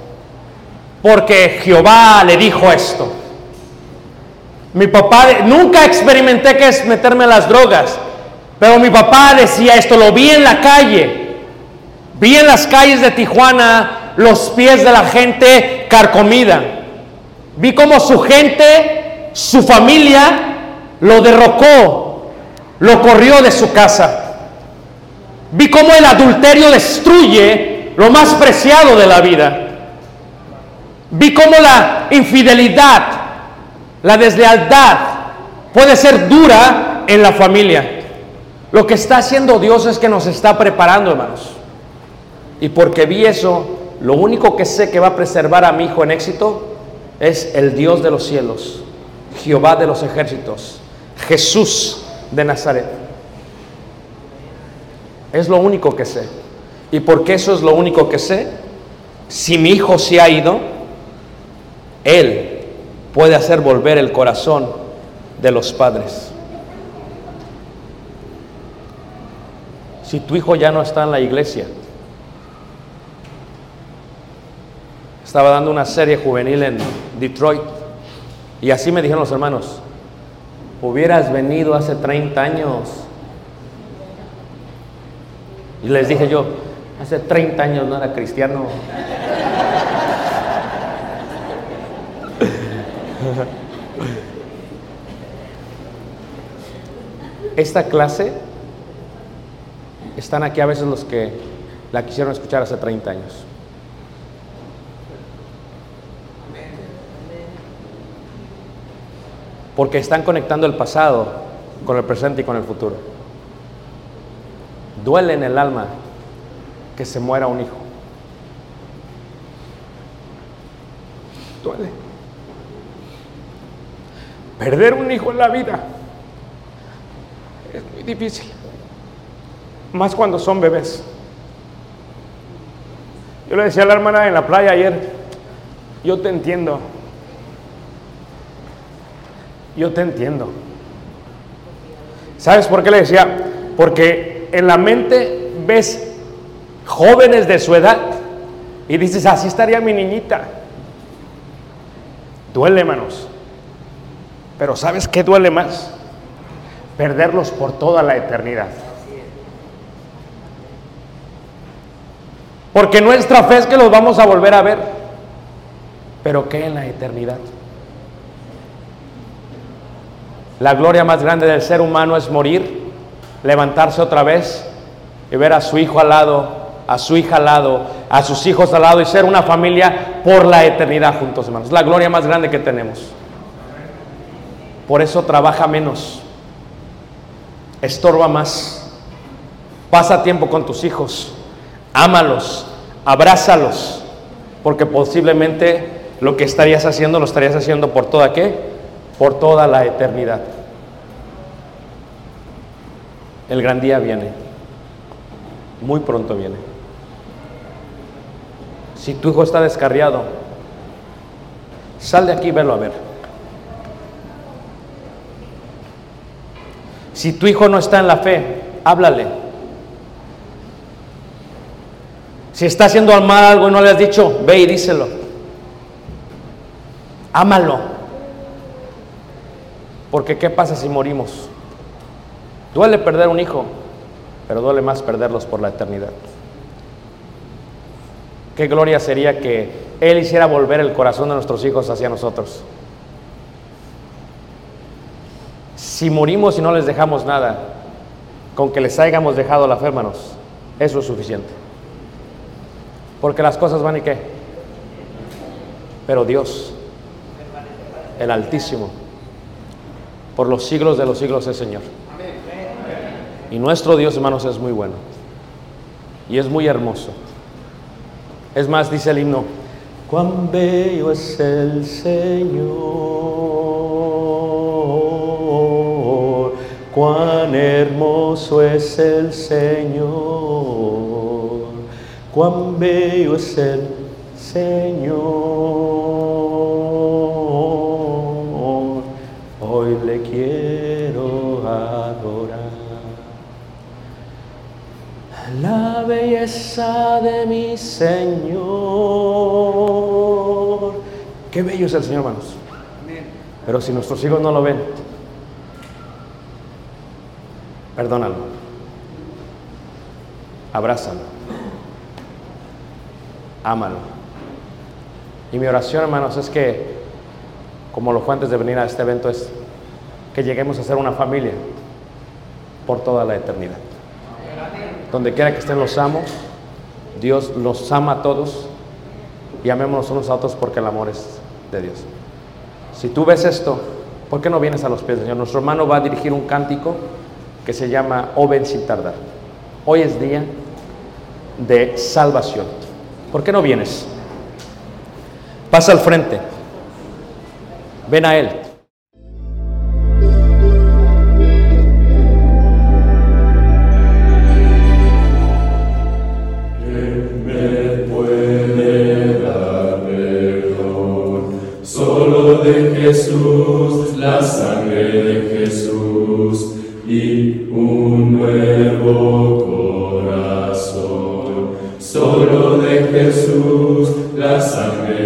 Porque Jehová le dijo esto. Mi papá, nunca experimenté que es meterme en las drogas, pero mi papá decía esto, lo vi en la calle. Vi en las calles de Tijuana los pies de la gente carcomida. Vi cómo su gente, su familia, lo derrocó, lo corrió de su casa. Vi cómo el adulterio destruye lo más preciado de la vida. Vi cómo la infidelidad, la deslealtad puede ser dura en la familia. Lo que está haciendo Dios es que nos está preparando, hermanos. Y porque vi eso, lo único que sé que va a preservar a mi hijo en éxito es el Dios de los cielos, Jehová de los ejércitos, Jesús de Nazaret. Es lo único que sé. ¿Y porque eso es lo único que sé? Si mi hijo se ha ido, él puede hacer volver el corazón de los padres. Si tu hijo ya no está en la iglesia, estaba dando una serie juvenil en Detroit y así me dijeron los hermanos, hubieras venido hace 30 años. Y les dije yo, hace 30 años no era cristiano. Esta clase, están aquí a veces los que la quisieron escuchar hace 30 años. Porque están conectando el pasado con el presente y con el futuro. Duele en el alma que se muera un hijo. Duele. Perder un hijo en la vida es muy difícil. Más cuando son bebés. Yo le decía a la hermana en la playa ayer, yo te entiendo. Yo te entiendo. ¿Sabes por qué le decía? Porque en la mente ves jóvenes de su edad y dices, así estaría mi niñita. Duele, hermanos. Pero ¿sabes qué duele más? Perderlos por toda la eternidad. Porque nuestra fe es que los vamos a volver a ver. Pero ¿qué en la eternidad? La gloria más grande del ser humano es morir, levantarse otra vez y ver a su hijo al lado, a su hija al lado, a sus hijos al lado y ser una familia por la eternidad juntos, hermanos. La gloria más grande que tenemos. Por eso trabaja menos, estorba más, pasa tiempo con tus hijos, ámalos, abrázalos, porque posiblemente lo que estarías haciendo lo estarías haciendo por toda qué? Por toda la eternidad. El gran día viene, muy pronto viene. Si tu hijo está descarriado, sal de aquí y velo a ver. Si tu hijo no está en la fe, háblale. Si está haciendo al mal algo y no le has dicho, ve y díselo. Ámalo. Porque ¿qué pasa si morimos? Duele perder un hijo, pero duele más perderlos por la eternidad. Qué gloria sería que Él hiciera volver el corazón de nuestros hijos hacia nosotros. Si morimos y no les dejamos nada, con que les hayamos dejado la fe, hermanos, eso es suficiente. Porque las cosas van y qué. Pero Dios, el Altísimo, por los siglos de los siglos es Señor. Y nuestro Dios, hermanos, es muy bueno. Y es muy hermoso. Es más, dice el himno, cuán bello es el Señor, Cuán hermoso es el Señor, cuán bello es el Señor. Belleza de mi Señor. Qué bello es el Señor, hermanos. Pero si nuestros hijos no lo ven, perdónalo. Abrázalo. Ámalo. Y mi oración, hermanos, es que, como lo fue antes de venir a este evento, es que lleguemos a ser una familia por toda la eternidad. Donde quiera que estén los amo, Dios los ama a todos y amémonos unos a otros porque el amor es de Dios. Si tú ves esto, ¿por qué no vienes a los pies del Señor? Nuestro hermano va a dirigir un cántico que se llama O ven sin tardar. Hoy es día de salvación. ¿Por qué no vienes? Pasa al frente. Ven a Él. Un nuevo corazón. Solo de Jesús, la sangre